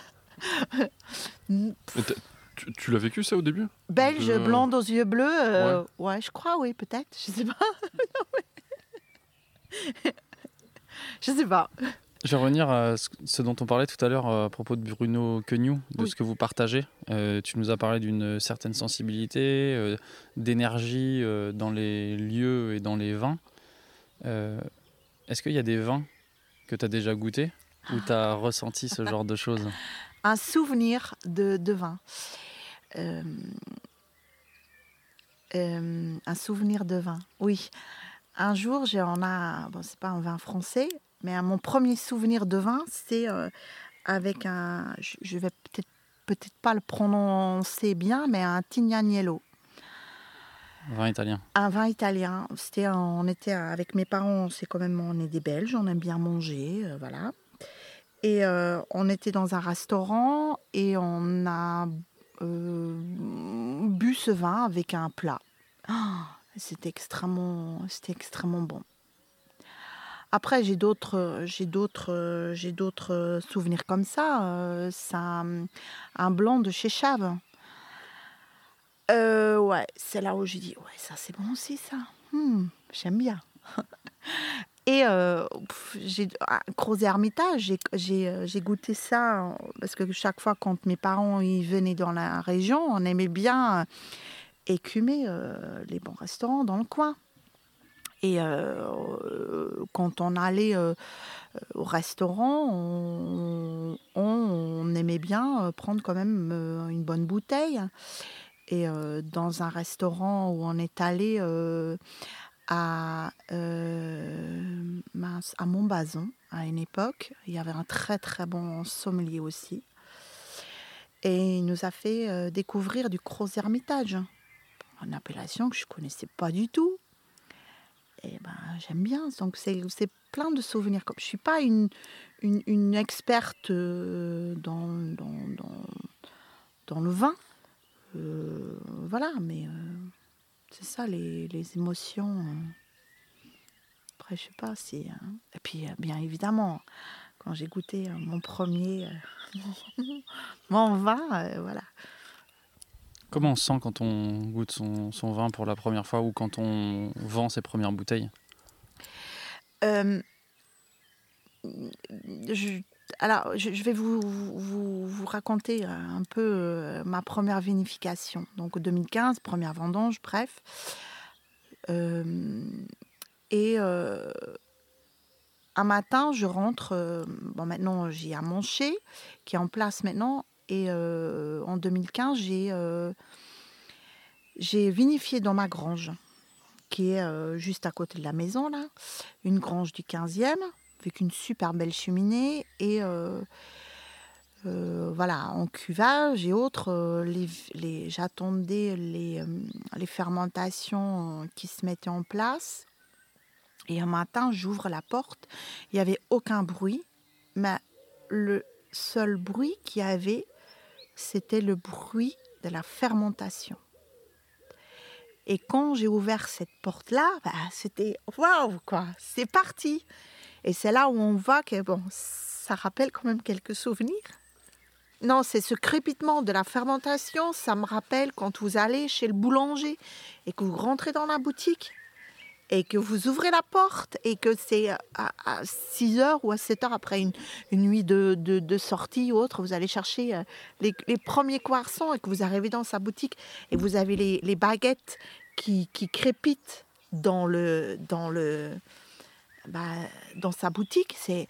Tu, tu l'as vécu ça au début? Belge, De- blonde aux yeux bleus, euh, ouais. je crois, oui, peut-être. Je sais pas. je sais pas. Je vais revenir à ce dont on parlait tout à l'heure euh, à propos de Bruno Queugnoux, de Oui. ce que vous partagez. Euh, tu nous as parlé d'une certaine sensibilité, euh, d'énergie euh, dans les lieux et dans les vins. Euh, Est-ce qu'il y a des vins que tu as déjà goûtés ou tu as ressenti ce genre de choses? Un souvenir de, vin. Euh, euh, un souvenir de vin, oui. Un jour, j'ai on a, bon, c'est pas un vin français, mais mon premier souvenir de vin, c'est avec un, je, je vais peut-être peut-être pas le prononcer bien, mais un Tignaniello. Vin italien. Un vin italien. C'était, un- on était avec mes parents. C'est quand même, on est des Belges. On aime bien manger, euh, voilà. Et euh, on était dans un restaurant et on a euh, bu ce vin avec un plat. Ah, c'était extrêmement, c'était extrêmement bon. Après, j'ai d'autres, j'ai d'autres, j'ai d'autres souvenirs comme ça. C'est un, un blanc de chez Chave. Euh, ouais, c'est là où j'ai dit, ouais, ça c'est bon aussi, ça. Hmm, J'aime bien. Et euh, j'ai j'ai euh, j'ai goûté ça euh, parce que chaque fois quand mes parents ils venaient dans la région, on aimait bien écumer les bons restaurants dans le coin. Et quand on allait au restaurant, on, aimait bien prendre quand même une bonne bouteille. Et euh, dans un restaurant où on est allé euh, à, euh, à Montbazon, à une époque, il y avait un très très bon sommelier aussi. Et il nous a fait découvrir du Gros Hermitage, une appellation que je connaissais pas du tout. Et ben, j'aime bien. Donc, c'est plein de souvenirs. Comme Je suis pas une, une, une experte dans, dans, dans, dans le vin. Euh, voilà, mais euh, c'est ça, les, les émotions. euh. Après, je sais pas si. Et puis, bien évidemment, quand j'ai goûté mon premier. mon vin, voilà. Comment on se sent quand on goûte son, son vin pour la première fois ou quand on vend ses premières bouteilles? Euh, je, alors, je, vais vous, raconter un peu euh, ma première vinification. Donc, 2015, première vendange, bref. Euh, et euh, un matin, je rentre. euh, bon, maintenant, j'ai à Moncher, qui est en place maintenant. Et euh, en 2015, j'ai euh, vinifié dans ma grange, qui est euh, juste à côté de la maison, là une grange du 15e avec une super belle cheminée et euh, euh, voilà en cuvage et autres euh, j'attendais les, fermentations qui se mettaient en place et un matin j'ouvre la porte il n'y avait aucun bruit mais le seul bruit qu'il y avait c'était le bruit de la fermentation et quand j'ai ouvert cette porte-là, bah, c'était waouh, quoi, c'est parti. Et c'est là où on voit que bon, ça rappelle quand même quelques souvenirs. Non, c'est ce crépitement de la fermentation, ça me rappelle quand vous allez chez le boulanger et que vous rentrez dans la boutique et que vous ouvrez la porte et que c'est à, 6 heures ou à 7 heures après une, nuit de, de, sortie ou autre, vous allez chercher euh, les, premiers croissants et que vous arrivez dans sa boutique et vous avez les, les baguettes qui, qui crépitent dans le dans le bah, dans sa boutique c'est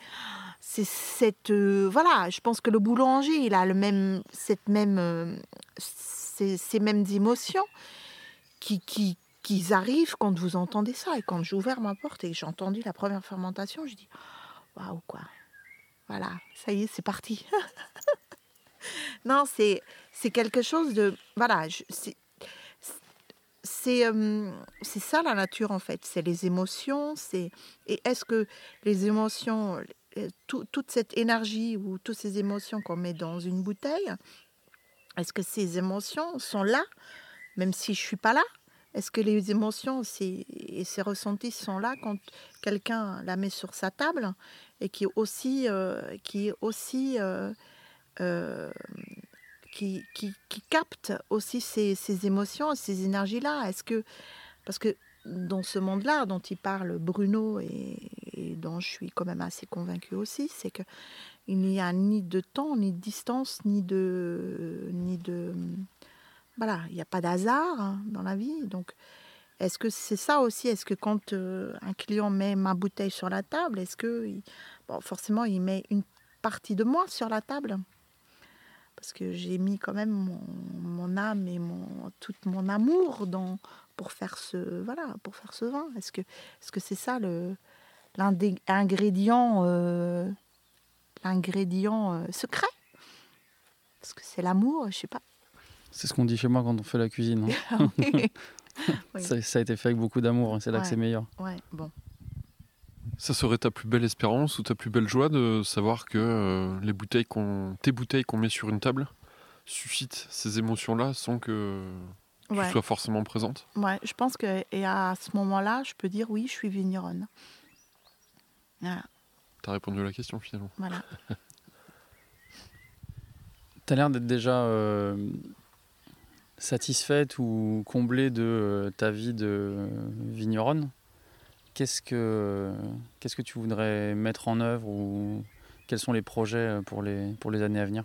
cette euh, voilà je pense que le boulanger il a le même cette même euh, ces, mêmes émotions qui qui qui arrivent quand vous entendez ça. Et quand j'ai ouvert ma porte et j'ai entendu la première fermentation je dis waouh quoi. Voilà ça y est c'est parti. Non c'est quelque chose de voilà c'est c'est ça la nature en fait, c'est les émotions, c'est et est-ce que les émotions, euh, tout- toute cette énergie ou toutes ces émotions qu'on met dans une bouteille, est-ce que ces émotions sont là, même si je suis pas là? Est-ce que les émotions et ces ressentis sont là quand quelqu'un la met sur sa table et qui est aussi euh, qui euh, qui, qui, qui capte aussi ces, émotions, ces énergies-là. Est-ce que parce que dans ce monde-là dont il parle Bruno et, dont je suis quand même assez convaincue aussi, c'est que il n'y a ni de temps, ni de distance, ni de ni de voilà, il n'y a pas d'hasard hein, dans la vie. Donc, est-ce que c'est ça aussi? Est-ce que quand euh, un client met ma bouteille sur la table, est-ce que bon, forcément il met une partie de moi sur la table? Parce que j'ai mis quand même mon, mon âme et mon tout mon amour dans pour faire ce voilà pour faire ce vin. Est-ce que c'est ça le l'ingrédient euh, l'ingrédient euh, secret? Parce que c'est l'amour, je sais pas. C'est ce qu'on dit chez moi quand on fait la cuisine. hein. oui. Ça, ça a été fait avec beaucoup d'amour, et c'est là que c'est meilleur. Ouais, bon. Ça serait ta plus belle espérance ou ta plus belle joie de savoir que euh, les bouteilles qu'on, tes bouteilles qu'on met sur une table suscitent ces émotions-là sans que tu Ouais. sois forcément présente? Ouais, je pense que et à ce moment-là, je peux dire oui, je suis vigneronne. Voilà, T'as répondu à la question finalement. voilà. Tu as l'air d'être déjà euh, satisfaite ou comblée de euh, ta vie de euh, vigneronne? Qu'est-ce que, qu'est-ce que tu voudrais mettre en œuvre ou quels sont les projets euh, pour les, pour les années à venir?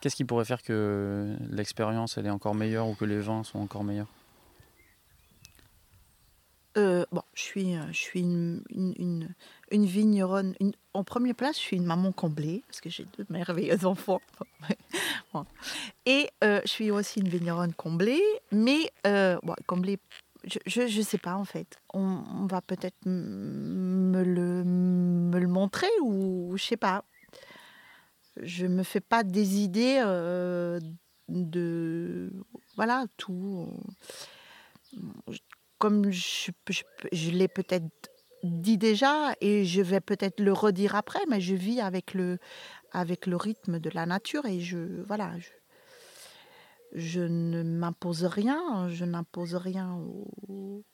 Qu'est-ce qui pourrait faire que l'expérience elle est encore meilleure ou que les vins sont encore meilleurs? Euh, bon, je suis, euh, je suis une, une, vigneronne. en première place, je suis une maman comblée, parce que j'ai deux merveilleux enfants. Et je suis aussi une vigneronne comblée, mais comblée, je ne sais pas en fait. On, va peut-être me le, montrer ou je sais pas. Je me fais pas des idées euh, de. Voilà, tout comme je, l'ai peut-être dit déjà et je vais peut-être le redire après, mais je vis avec le, rythme de la nature et je voilà, je ne m'impose rien, je n'impose rien au-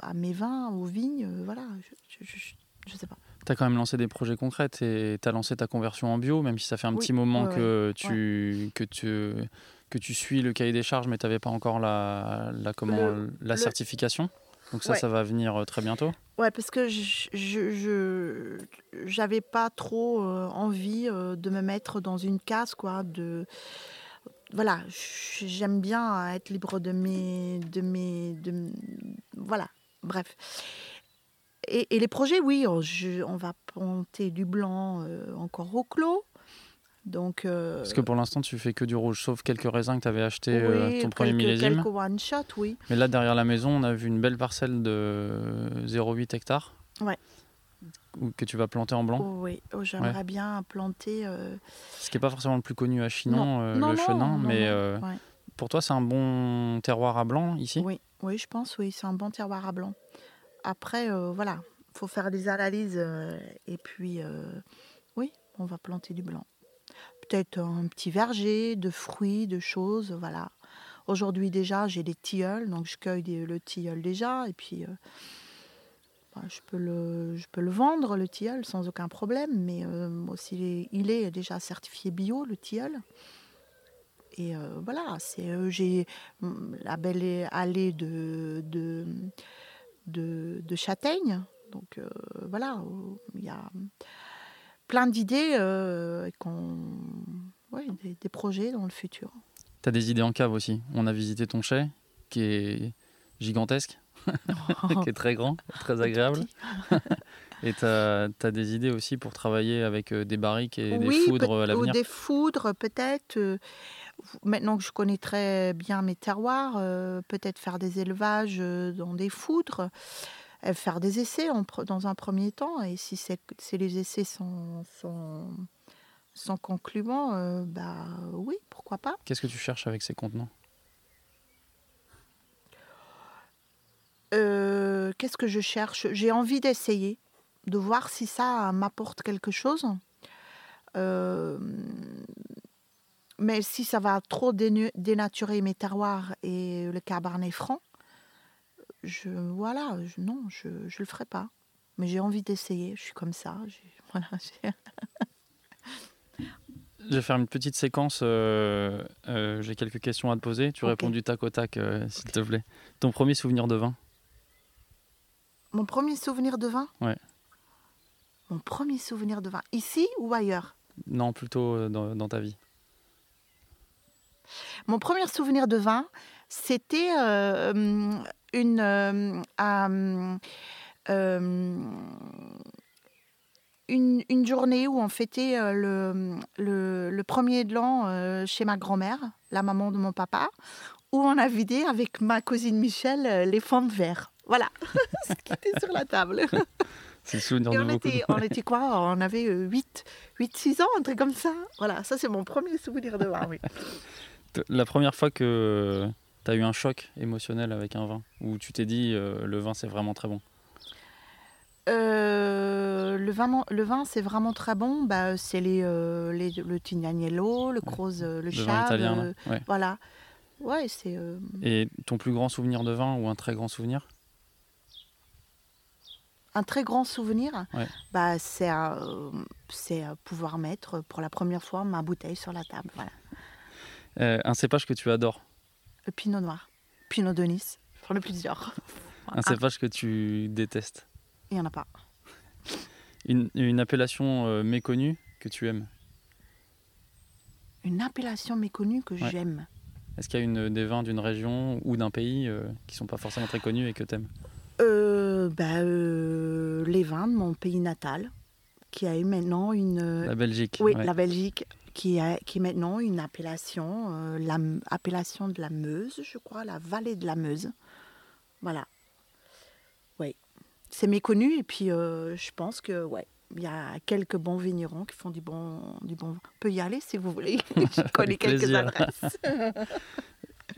à mes vins, aux vignes, voilà, je, je, je- je sais pas. Tu as quand même lancé des projets concrets et tu as lancé ta conversion en bio, même si ça fait un Oui, petit moment ouais, que, tu, que, tu, que tu suis le cahier des charges, mais tu n'avais pas encore la, la, comment, Le- la le- certification. Donc ça, Ouais. ça va venir euh, très bientôt. Ouais, parce que je je- je- j'avais pas trop euh, envie euh, de me mettre dans une case quoi de voilà, j'aime bien être libre de mes de mes de voilà, bref. Et, et les projets, oui, on, je- on va planter du blanc euh, encore au clos. Donc euh, Parce que pour l'instant, tu fais que du rouge, sauf quelques raisins que tu avais acheté euh, ton premier millésime. quelques one shot, oui. Mais là, derrière la maison, on a vu une belle parcelle de 0,8 hectares. Ouais. Que tu vas planter en blanc. Oui, oh, j'aimerais bien planter euh, Ce qui n'est pas forcément le plus connu à Chinon, Non, euh, non, le non, chenin. mais euh, ouais. pour toi, c'est un bon terroir à blanc ici? Oui, oui, je pense, oui, c'est un bon terroir à blanc. Après, voilà, faut faire des analyses et puis, oui, on va planter du blanc. Peut-être un petit verger de fruits, de choses, voilà. Aujourd'hui déjà, j'ai des tilleuls, donc je cueille des- le tilleul déjà et puis bah, je, peux le, vendre, le tilleul, sans aucun problème, mais euh, aussi, il est- il est déjà certifié bio, le tilleul. Et euh, voilà, c'est euh, j'ai hum, la belle allée de, de, châtaignes. Donc euh, voilà, il y a plein d'idées, euh, ouais, des, des projets dans le futur. Tu as des idées en cave aussi. On a visité ton chai, qui est gigantesque, qui est très grand, très agréable. Et tu as, des idées aussi pour travailler avec euh, des barriques et des foudres peut- à ou l'avenir. des foudres peut-être. euh, Maintenant que je connais très bien mes terroirs, euh, peut-être faire des élevages euh, dans des foudres, euh, faire des essais en dans un premier temps. Et si, si les essais sont, sont, sont concluants, euh, bah oui, pourquoi pas. Qu'est-ce que tu cherches avec ces contenants? Euh, Qu'est-ce que je cherche? J'ai envie d'essayer, de voir si ça m'apporte quelque chose. Euh, mais si ça va trop dénaturer mes terroirs et le cabernet franc, je voilà, je, non, je ne le ferai pas. Mais j'ai envie d'essayer. Je suis comme ça. Voilà, Je vais faire une petite séquence. euh, euh, J'ai quelques questions à te poser. Tu réponds du tac au tac, euh, s'il te plaît. Ton premier souvenir de vin? Mon premier souvenir de vin Ouais. Mon premier souvenir de vin, ici ou ailleurs Non, plutôt euh, dans, dans ta vie. Mon premier souvenir de vin, c'était euh, une, euh, hum, euh, une, une journée où on fêtait le, le, le premier de l'an chez ma grand-mère, la maman de mon papa, où on a vidé avec ma cousine Michel les fonds verre. Voilà ce qui était sur la table. C'est le souvenir Et de on beaucoup. était, on était quoi? On avait 8, 8, 6 ans, un truc comme ça. Voilà, ça c'est mon premier souvenir de vin, oui. La première fois que tu as eu un choc émotionnel avec un vin, où tu t'es dit euh, le vin c'est vraiment très bon? Euh, le vin, le vin c'est vraiment très bon. Bah, c'est les, euh, les- le Tignanello, le Croze, le, Le vin Chave. italien. Ouais. voilà. Ouais, c'est. Et ton plus grand souvenir de vin ou un très grand souvenir? Un très grand souvenir. Ouais. Bah, c'est euh, c'est, euh, pouvoir mettre pour la première fois ma bouteille sur la table. Voilà. Euh, Un cépage que tu adores Le Pinot Noir, Pinot de Nice. J'en ai plusieurs. Un cépage que tu détestes Il n'y en a pas. Une, une appellation euh, méconnue que tu aimes Une appellation méconnue que Ouais. j'aime. Est-ce qu'il y a une, des vins d'une région ou d'un pays euh, qui sont pas forcément très connus et que tu aimes Euh, bah, euh, les vins de mon pays natal, qui a eu maintenant une. La Belgique. oui, ouais. la Belgique, qui a qui est maintenant une appellation, euh, la M- appellation de la Meuse, je crois, la vallée de la Meuse. Voilà. Oui. C'est méconnu et puis euh, je pense que, ouais. Il y a quelques bons vignerons qui font du bon, du bon. On peut y aller si vous voulez. je connais quelques plaisir. adresses.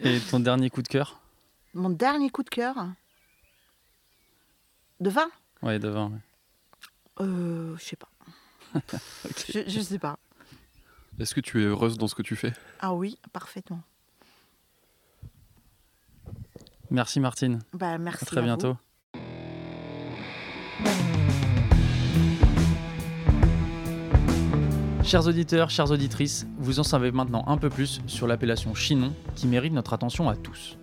Et ton dernier coup de cœur? Mon dernier coup de cœur? De vin Ouais, de vin. ouais. Euh, je sais pas. je, sais pas. Est-ce que tu es heureuse dans ce que tu fais? Ah oui, parfaitement. Merci Martine. Bah, merci. À très à vous. bientôt. Chers auditeurs, chères auditrices, vous en savez maintenant un peu plus sur l'appellation Chinon qui mérite notre attention à tous.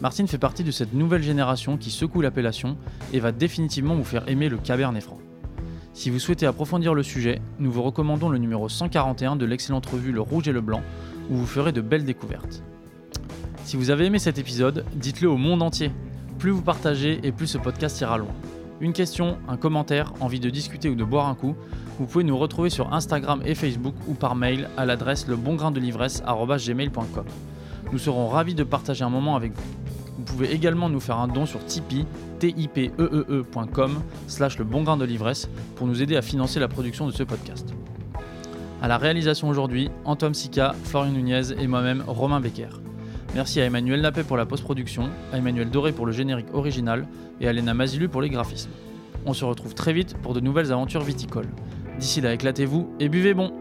Martine fait partie de cette nouvelle génération qui secoue l'appellation et va définitivement vous faire aimer le Cabernet Franc. Si vous souhaitez approfondir le sujet, nous vous recommandons le numéro 141 de l'excellente revue Le Rouge et le Blanc où vous ferez de belles découvertes. Si vous avez aimé cet épisode, dites-le au monde entier. Plus vous partagez et plus ce podcast ira loin. Une question, un commentaire, envie de discuter ou de boire un coup, vous pouvez nous retrouver sur Instagram et Facebook ou par mail à l'adresse lebongraindelivresse.gmail.com. Nous serons ravis de partager un moment avec vous. Vous pouvez également nous faire un don sur Tipeee, tipeee.com slash le bon grain de l'ivresse pour nous aider à financer la production de ce podcast. À la réalisation aujourd'hui, Antoine Sica, Florian Nunez et moi-même, Romain Becker. Merci à Emmanuel Lapet pour la post-production, à Emmanuel Doré pour le générique original et à Léna Mazilu pour les graphismes. On se retrouve très vite pour de nouvelles aventures viticoles. D'ici là, éclatez-vous et buvez bon